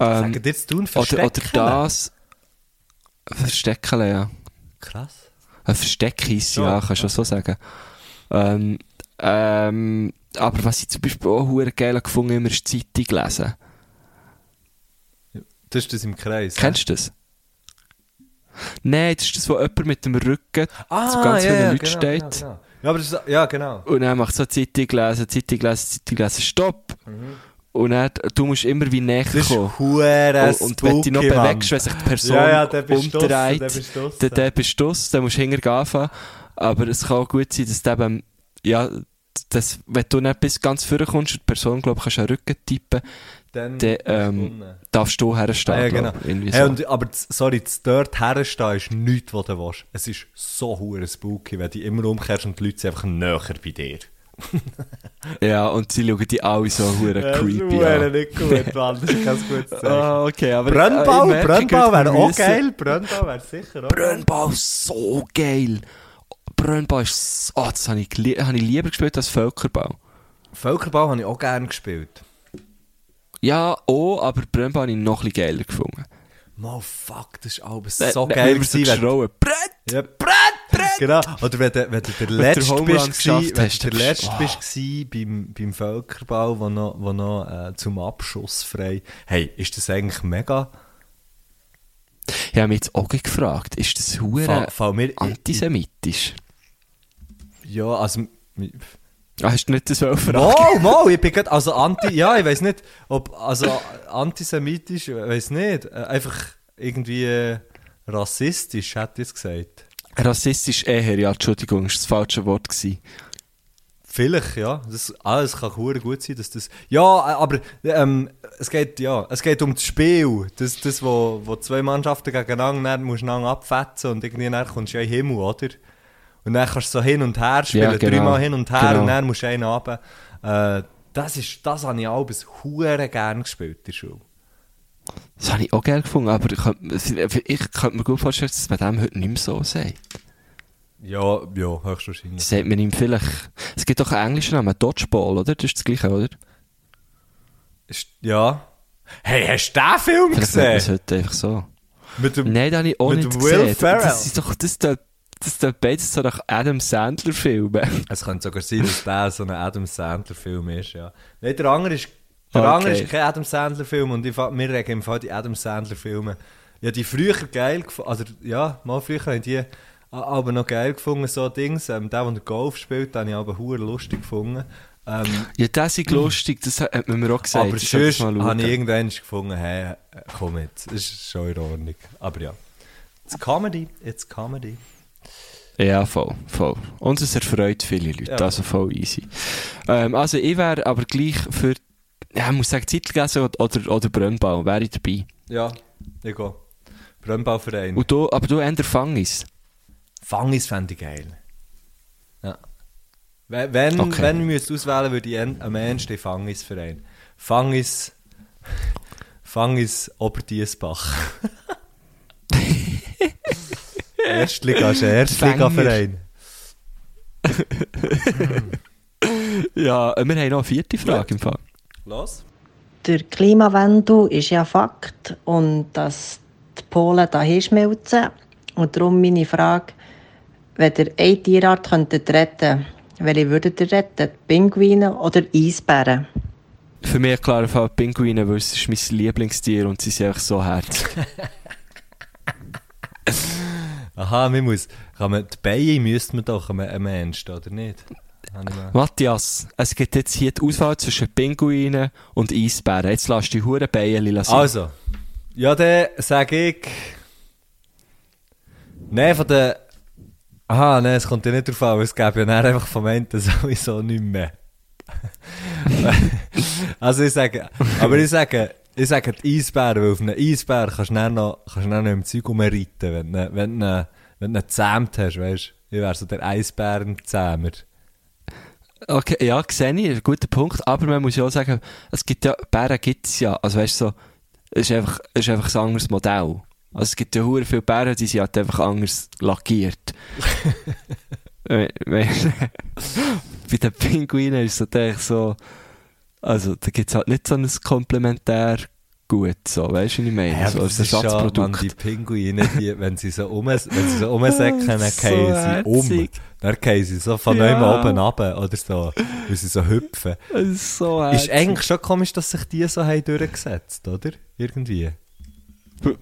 Ähm, Sagen dir zu tun, oder, oder verstecken? das. Verstecken, ja. Krass. Ein Versteckis, So, ja, kannst du so sagen. Ähm, ähm, aber was ich zum Beispiel auch hure geil gefunden habe, immer ist die Zeitung lesen. Das ist das im Kreis. Kennst du das? Nein, das ist das, wo jemand mit dem Rücken Ah, zu ganz ja, vielen ja, Leuten genau, steht. Genau, genau. Ja, aber das ist, ja, genau. Und dann macht so Zeitung lesen, Zeitung lesen, Zeitung lesen, Stopp! Mhm. Und dann, du musst immer wie näher kommen. Und, und wenn du dich noch bewegst, wenn sich die Person Ja, ja, dann umdreht, dann bist du dann, dann musst du hinterher anfangen. Aber es kann auch gut sein, dass du eben, ja, dass, wenn du nicht bis ganz vorne kommst und die Person, glaube kannst einen Rücken tippen, Dann dann, ähm, darfst du herstehen. Ah, ja, genau. glaub Hey, so. und, aber das- sorry, das dort herstehen ist nichts, was du willst. Es ist so hure spooky, wenn du immer umkehrst und die Leute sind einfach näher bei dir. ja, und sie schauen die alle so hure creepy Das an. nicht gut, Mann. Das ist kein gutes Zeichen. Ah, okay, aber Brennbau, merke Brennbau wäre auch geil. Brennbau wäre sicher auch. Brennbau so geil. Brennbau ist, so- oh, das habe ich, habe ich lieber gespielt als Völkerbau. Völkerbau habe ich auch gerne gespielt. Ja, auch, aber Brennbau habe ich noch ein bisschen geiler gefunden. Mal fuck, das ist alles so dann geil wir so gewesen, geschrauen. Brett! Ja, Brett, Brett! Genau. Oder wenn du, wenn du der Letzte bist, geschafft wenn hast, du der Letzte oh. bist beim, beim Völkerbau, wo noch, wo noch äh, zum Abschuss frei. Hey, ist das eigentlich mega? Ich habe mich jetzt auch gefragt, ist das hure antisemitisch? Ja, also... Ah, hast du nicht das fragen? Wow, wow, ich bin grad, also anti, ja, ich weiß nicht, ob, also antisemitisch, ich weiß nicht, äh, einfach irgendwie äh, rassistisch, hätte ich es gesagt. Rassistisch eher, ja, Entschuldigung, ist das falsche Wort gewesen. Vielleicht, ja. Das, ah, kann hure gut sein, dass das. Ja, äh, aber ähm, es geht ja, es geht um das Spiel. Das, das wo, wo zwei Mannschaften gegeneinander musst du abfetzen und irgendwie dann kommst du ja in den Himmel, oder? Und dann kannst du so hin und her spielen, Ja, genau. dreimal hin und her Genau. und dann musst du einen runter. Äh, das, ist, das habe ich auch bis hure gern gespielt in der Schule. Das habe ich auch geil gefunden, aber ich könnte, ich könnte mir gut vorstellen, dass man dem heute nicht mehr so sagt. Ja, ja, höchstwahrscheinlich. Sagt man ihm vielleicht... Es gibt doch einen englischen Namen, Dodgeball, oder? Das ist das Gleiche, oder? Ist, ja. Hey, hast du den Film Vielleicht gesehen? heute einfach so. Mit dem, Nein, den habe ich auch mit nicht Will gesehen. Ferrell. Das ist doch... Das tut, das tut beides so nach Adam Sandler-Filmen. Es könnte sogar sein, dass der so ein Adam Sandler-Film ist, ja. Nein, der andere ist, der Okay. andere ist kein Adam Sandler-Film und ich, wir regen im Fall die Adam Sandler-Filme. Ja, die früher geil gefunden, also ja, mal früher habe ich die aber noch geil gefunden, so Dings. Ähm, der, der Golf spielt, den habe ich aber hure lustig gefunden. Ähm, Ja, das ist lustig, das hat man mir auch gesagt. aber sonst habe ich irgendwann gefunden, hey, äh, komm jetzt, ist schon in Ordnung. Aber ja, it's Comedy, it's Comedy. Ja, voll, voll. Und es erfreut viele Leute, Ja. also voll easy. Ähm, also ich wäre aber gleich für, ja, ich muss sagen, Zeitgelesen oder, oder, oder Brennbau, wäre ich dabei. Ja, ich gehe. Brennbauverein. Und du, aber du eher Fangis. Fangis fände ich geil. Ja. Wenn, Okay. wenn ich müsste auswählen würde, ich am ehesten Fangis-Verein. Fangis... Fangis Oberdiesbach. Erstliga ist ein Erstliga-Verein. Ja, äh, wir haben noch eine vierte Frage im Fall. Los? Der Klimawandel ist ja Fakt und dass die Polen dahin schmelzen. Und darum meine Frage, wenn ihr eine Tierart könntet retten welche würdet ihr retten? Pinguine oder Eisbären? Für mich klar Fall Pinguine, weil es ist mein Lieblingstier und sie sind einfach so herzig. Aha, man muss... Kann man, die Beine müsste man doch am, am ehesten, oder nicht? Matthias, es gibt jetzt hier die Auswahl zwischen Pinguinen und Eisbären. Jetzt lass die hure Beine lassen. Also, ja, dann sage ich. Nein, von der. Aha, nein, es kommt ja nicht drauf an, es gäbe ja dann einfach vom Ende sowieso nicht mehr. also ich sage, aber ich sage, ich sage Eisbären, weil auf einem Eisbär kannst du dann noch, kannst du dann noch im Zeug rumreiten, wenn du, wenn wenn ihn gezähmt hast, weißt du. Ich wäre so der Eisbärenzähmer. Okay, ja, sehe ich, ein guter Punkt. Aber man muss ja auch sagen, es gibt ja, Bären gibt es ja. Also weißt du, so, es ist einfach, es ist einfach ein anderes Modell. Also es gibt ja hure viele Bären, die sind halt einfach anders lackiert. Bei den Pinguinen ist es natürlich so, also da gibt es halt nicht so ein Komplementär gut, so, weißt du, was ich meine? Ja, so das ist schon, man, Ersatzprodukt. die Pinguine, die, wenn sie so um, wenn sie so rumsäcken, dann So sie um. Dann fallen sie so von Ja. neuem oben runter oder so, weil sie so hüpfen. Das ist so Ist herzig. eigentlich schon komisch, dass sich die so haben durchgesetzt, oder? Irgendwie.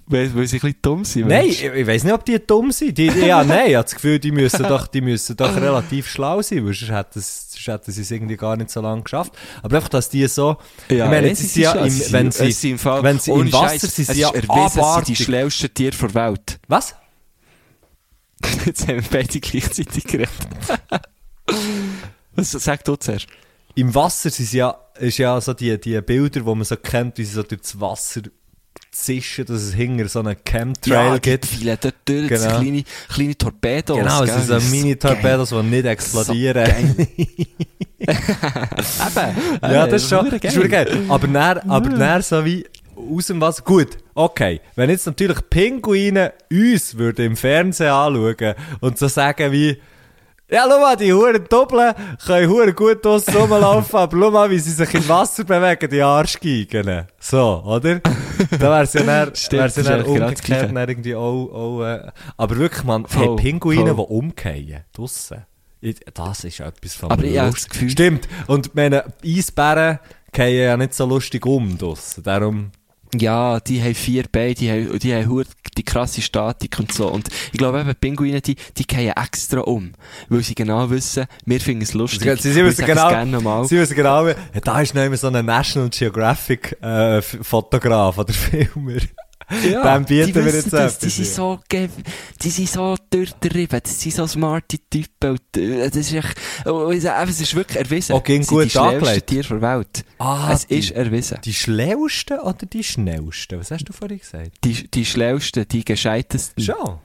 Weil, weil sie ein bisschen dumm sind. Nein, ich, ich weiß nicht, ob die dumm sind. Die, ja, nein, ich habe das Gefühl, die müssen doch, die müssen doch relativ schlau sein, weil sonst hätten, sie- sie es irgendwie gar nicht so lange geschafft. Aber einfach, dass die so, Ja, ich meine, sie sind ja, im, Sie wenn sie, sind im Fall, wenn sie im Wasser Scheiß, sind, sie ja erwiesen, es sind die schlauesten Tiere der Welt. Was? Jetzt haben wir beide gleichzeitig geredet. Was sagt du zuerst? Im Wasser sind sie ja, ist ja so die, die Bilder, die man so kennt, wie sie so durchs Wasser zischen, dass es hinter so einen Chemtrail gibt. viele dort durch, Genau. kleine, kleine Torpedos. Genau, es sind so Mini-Torpedos, die nicht explodieren. geil. Eben. ja, das ist schon das ist geil. Aber dann, aber dann so wie aus dem Wasser. Gut, okay. Wenn jetzt natürlich Pinguine uns würden im Fernsehen anschauen und so sagen wie, ja, schau mal, die Huren Doppeln können Huren gut draussen rumlaufen, aber schau mal, wie sie sich im Wasser bewegen, die Arschgeigen. So, oder? Da ja dann, Stimmt, wär's ja eigentlich genau umgekehrt dann irgendwie auch, auch äh, aber wirklich, man, hey, Voll, Pinguine, die umkehren, draussen. Das ist etwas von Aber Gefühl- Stimmt. Und meine Eisbären gehen ja nicht so lustig um draussen. Darum, Ja, die haben vier Beine, die haben, die haben die krasse Statik und so. Und ich glaube eben, Pinguine, die, die gehen extra um. Weil sie genau wissen, wir finden es lustig. Sie, sie wissen genau, gerne sie wissen genau, da ist noch immer so ein National Geographic äh, Fotograf oder Filmer. Dem bieten die wir jetzt das, Die etwas, sind ja. so, ge- die sind so durchtrieben, das sind so smarte Typen. Und, äh, das ist echt, oh, sag, es ist wirklich erwiesen. Sie sind gut die schnellsten. Tiere der Welt. Ah, es die- ist erwiesen. Die schlauesten oder die schnellsten? Was hast du vorhin gesagt? Die, die schnellsten, die gescheitesten. Schon.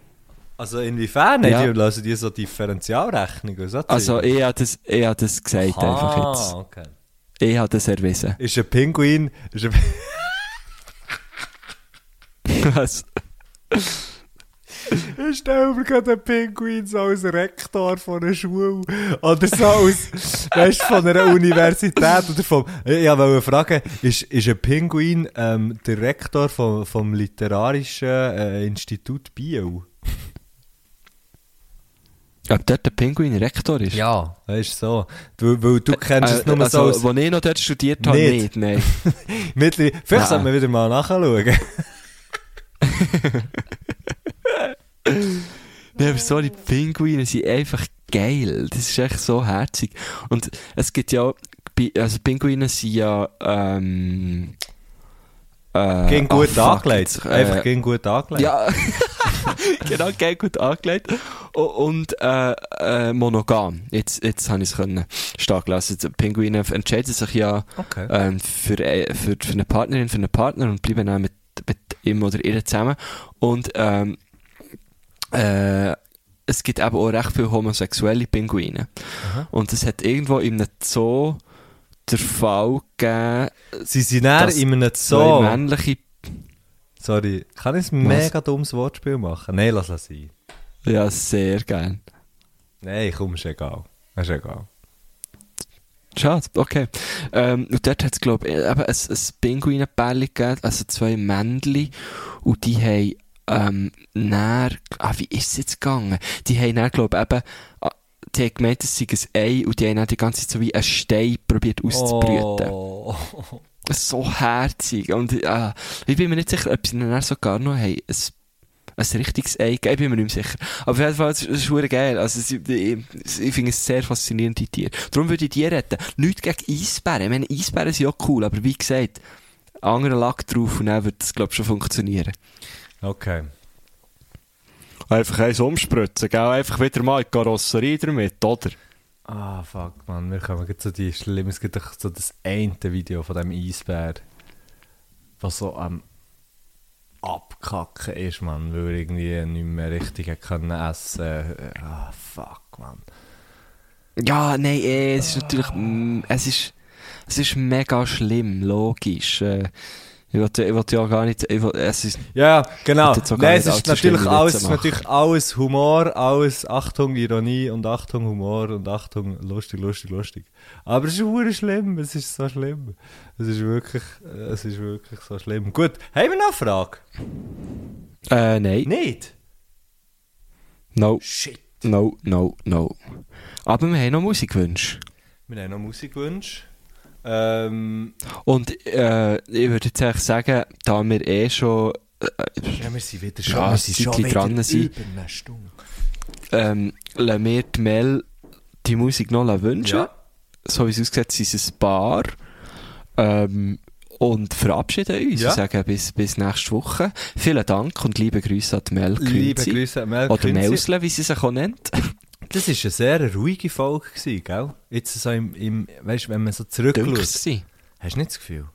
Also inwiefern? Ja. Ja. Die lassen die so Differentialrechnungen so Also, ich habe das, ich habe das gesagt einfach jetzt. Okay. Ich habe das erwiesen. Ist ein Pinguin... Ist ein Was? Ich stelle mir gerade einen Pinguin so als Rektor von einer Schule oder so als, weißt, von einer Universität oder vom, ich wollte fragen, ist, ist ein Pinguin ähm, der Rektor vom, vom Literarischen äh, Institut Biel? Ob dort der Pinguin Rektor ist? Ja. Weißt so. Du, weil du kennst es Äh, nur so also, als, Als ich noch dort studiert habe, Nicht. nicht, nein. Vielleicht sollten wir wieder mal nachschauen. Ja, aber sorry, die Pinguine sind einfach geil. Das ist echt so herzig. Und es gibt ja, also Pinguine sind ja, ähm, äh, ah, gut fuck, angelegt. äh, Einfach ging gut angelegt. Ja, genau, geil, gut angelegt. Und äh, äh, monogam. Jetzt, jetzt habe ich es können stark lassen. Die Pinguine entscheiden sich ja Okay. ähm, für, äh, für, für eine Partnerin, für einen Partner und bleiben dann mit, mit ihm oder ihr zusammen. Und ähm, äh, es gibt eben auch recht viele homosexuelle Pinguine. Und es hat irgendwo in einem Zoo der Fall gegeben, Sie sind näher in einem Zoo. männliche Sorry, kann ich ein mega dummes Wortspiel machen? Nein, lass es sein. Ja, sehr gern. Nein, komm, ist egal. Ist egal. Schade, okay. Ähm, und dort hat es, glaube ich, eben ein, ein Pinguinenpärchen gegeben, also zwei Männchen, und die haben, ähm, näher, ah, wie ist es jetzt gegangen? Die haben dann, glaube ich, eben, ah, die haben gemeint, es sei ein Ei, und die haben dann die ganze Zeit so wie einen Stein probiert auszubrüten. Oh. So herzig. Und, äh, ich bin mir nicht sicher, ob sie dann sogar noch haben, ein, ein richtiges Ei gegeben, ich bin mir nicht mehr sicher. Aber auf jeden Fall, es ist, es geil. Also, es- ich, ich, ich finde es sehr faszinierende Tiere. Darum würde ich die retten. Nichts gegen Eisbären. Ich meine, Eisbären sind ja cool, aber wie gesagt, anderer Lack drauf und dann wird das, glaube ich, schon funktionieren. Okay. Einfach eins umspritzen, gell? Einfach wieder mal in die Karosserie damit, oder? Ah, fuck, man. Wir kommen jetzt so die schlimm. Es gibt doch so das eine Video von dem Eisbär, was so am Abkacken ist, man, weil er irgendwie nicht mehr richtig können essen. Ah, fuck, man. Ja, nein, eh, es ist natürlich, mm, es ist, es ist mega schlimm, logisch. Äh, ich wollte, wollte ja gar nicht, ich wollte, es ist, Ja, genau. Nein, es ist natürlich alles, natürlich alles Humor, alles Achtung, Ironie und Achtung, Humor und Achtung, lustig, lustig, lustig. Aber es ist wirklich schlimm, es ist so schlimm. Es ist wirklich, es ist wirklich so schlimm. Gut, haben wir noch eine Frage? äh, nein, Nicht? no, Shit. no, no, no. Aber wir haben noch Musikwünsche. Wir haben noch Musikwünsche. Ähm, Und, äh, ich würde jetzt eigentlich sagen, da wir eh schon, äh, ja, wir sind wieder Ja, schon, wir sind ein schon wieder dran sind. über eine Stunde. ähm, lassen wir die Mel die Musik noch wünschen. Ja. So wie es aussieht, sind es ein paar. Ähm, und verabschieden uns Ja. und sagen bis, bis nächste Woche. Vielen Dank und liebe Grüße an die Mel Liebe. Grüße an Mel Oder. Melsle, wie sie sich auch nennt. Das war eine sehr ruhige Folge, gewesen, gell? Jetzt so im, im weißt wenn man so zurückschaut. Hast du nicht das Gefühl?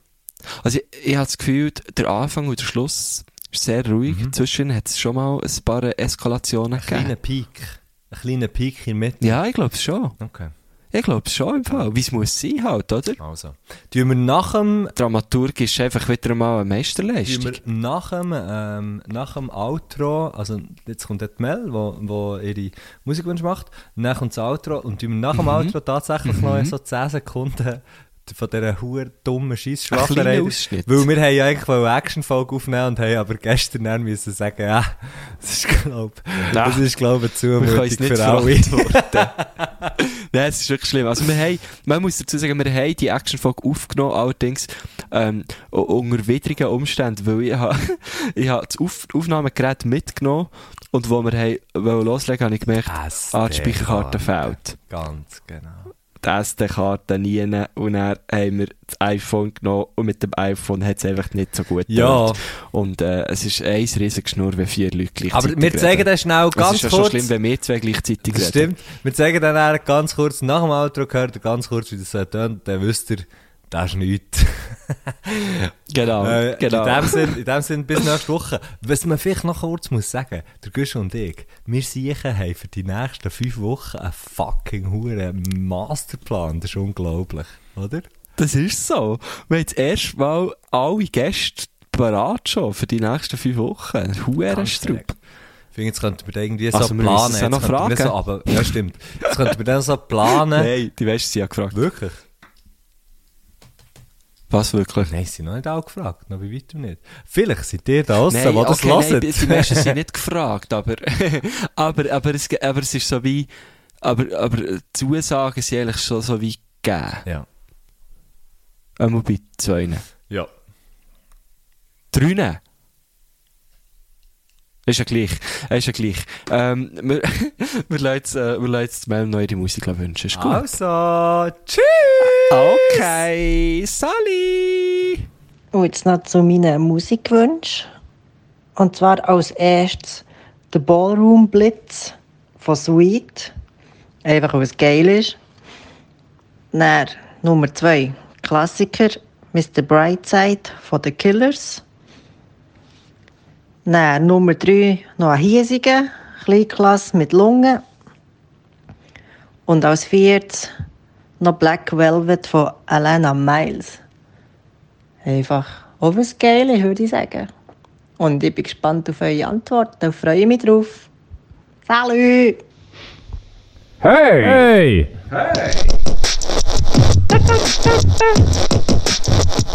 Also ich, ich habe das Gefühl, der Anfang und der Schluss ist sehr ruhig. Mhm. Zwischen hat es schon mal ein paar Eskalationen Ein kleiner gegeben. Peak. Ein kleiner Peak in der Mitte. Ja, ich glaube es schon. Okay. Ich glaube es schon im Fall. Wie es muss sein halt, oder? Also. Tun wir nach dem, Dramaturg ist einfach wieder mal eine tun Meisterleistung. wir nach dem, ähm, nach dem Outro, also jetzt kommt dort Mel, wo, wo ihre Musikwünsche macht, dann kommt das Outro und tun wir nach dem Mhm. Outro tatsächlich noch so 10 Sekunden von dieser huer dummen Ausschnitt. Weil wir haben ja eigentlich eine Action-Folge aufnehmen und haben aber gestern dann müssen sagen, ja, das ist glaub, Ja. das ist glaub eine Wir können Zumutung es nicht für alle. Nein, es ist wirklich schlimm. Also wir haben, man muss dazu sagen, wir haben die Actionfolge aufgenommen, allerdings ähm, unter widrigen Umständen, weil ich habe ich habe das Auf Aufnahmegerät mitgenommen und wo wir haben, loslegen, habe ich gemerkt, ah, die Speicherkarte fehlt. Ganz genau. Die SD-Karte nie und dann haben wir das iPhone genommen und mit dem iPhone hat es einfach nicht so gut Ja. Und äh, es ist ein riesiges Schnurr, wenn vier Leute gleichzeitig Aber wir zeigen reden. das schnell Es ganz ist ja kurz. schon schlimm, wenn wir zwei gleichzeitig Das reden. stimmt. Wir zeigen dann ganz kurz nach dem Outro gehört, ganz kurz, wie das so tönt, dann wisst ihr, das ist nichts. Genau, Äh, genau. In dem Sinn, in dem Sinn, bis nächste Woche. Was man vielleicht noch kurz muss sagen, der Gusch und ich, wir sicher haben für die nächsten fünf Wochen einen fucking huren Masterplan. Das ist unglaublich, oder? Das ist so. Wir haben das erste Mal alle Gäste parat schon für die nächsten fünf Wochen. Huren Ganz Strupp. direkt. Ich finde, jetzt könnten wir da irgendwie Also, so wir planen. noch Jetzt wir fragen. So, aber, ja, stimmt. Jetzt könnten wir dann so planen. Nein, die Westen sind ja gefragt. Wirklich? Was wirklich? Nein, sie sind noch nicht alle gefragt. Noch bei weitem nicht. Vielleicht seid ihr da draussen, Nein, die das okay, nein, hören. die die meisten sind nicht gefragt, aber, aber, aber, es, aber es ist so wie, aber, aber Zusagen sind eigentlich schon so wie gegeben. Ja. Einmal bei zwei. Ja. Drei. Ist ja gleich. Ist ja gleich. Ähm, wir, wir lassen äh, wir lassen jetzt Mel noch ihre Musik wünschen. Ist gut. Also, tschüss! Okay, Sally! Und jetzt noch zu meinen Musikwünschen. Und zwar als erstes der Ballroom Blitz von Sweet. Einfach weil es geil ist. Dann Nummer zwei Klassiker Mr. Brightside von The Killers. Dann Nummer drei noch ein hiesiger Kleinklasse mit Lungen. Und als viertes noch Black Velvet von Alana Miles. Einfach Geiles, würde ich sagen. Und ich bin gespannt auf eure Antworten und freue mich drauf. Salut! Hey!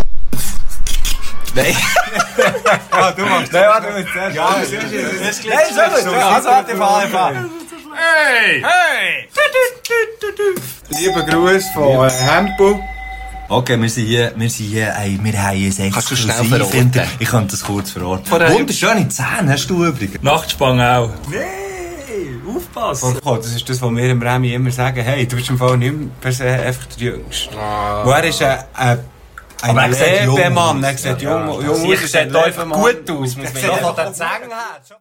Lieber Gruß von äh, Hempel. Okay, wir sind hier, wir sind hier, ey, wir haben ein du exklusiv Ich könnte das kurz verorten. Wunderschöne Zähne hast du übrigens. Nachtspann auch. Nee, aufpassen. Oh, das ist das, was wir dem Remy immer sagen. Hey, du bist im Fall nicht mehr per se einfach der Jüngste. Wo er ist ein, ein, ein Aber er sieht jung aus. Er sieht jung, aus. sieht einfach gut aus, muss man Er sagen. sieht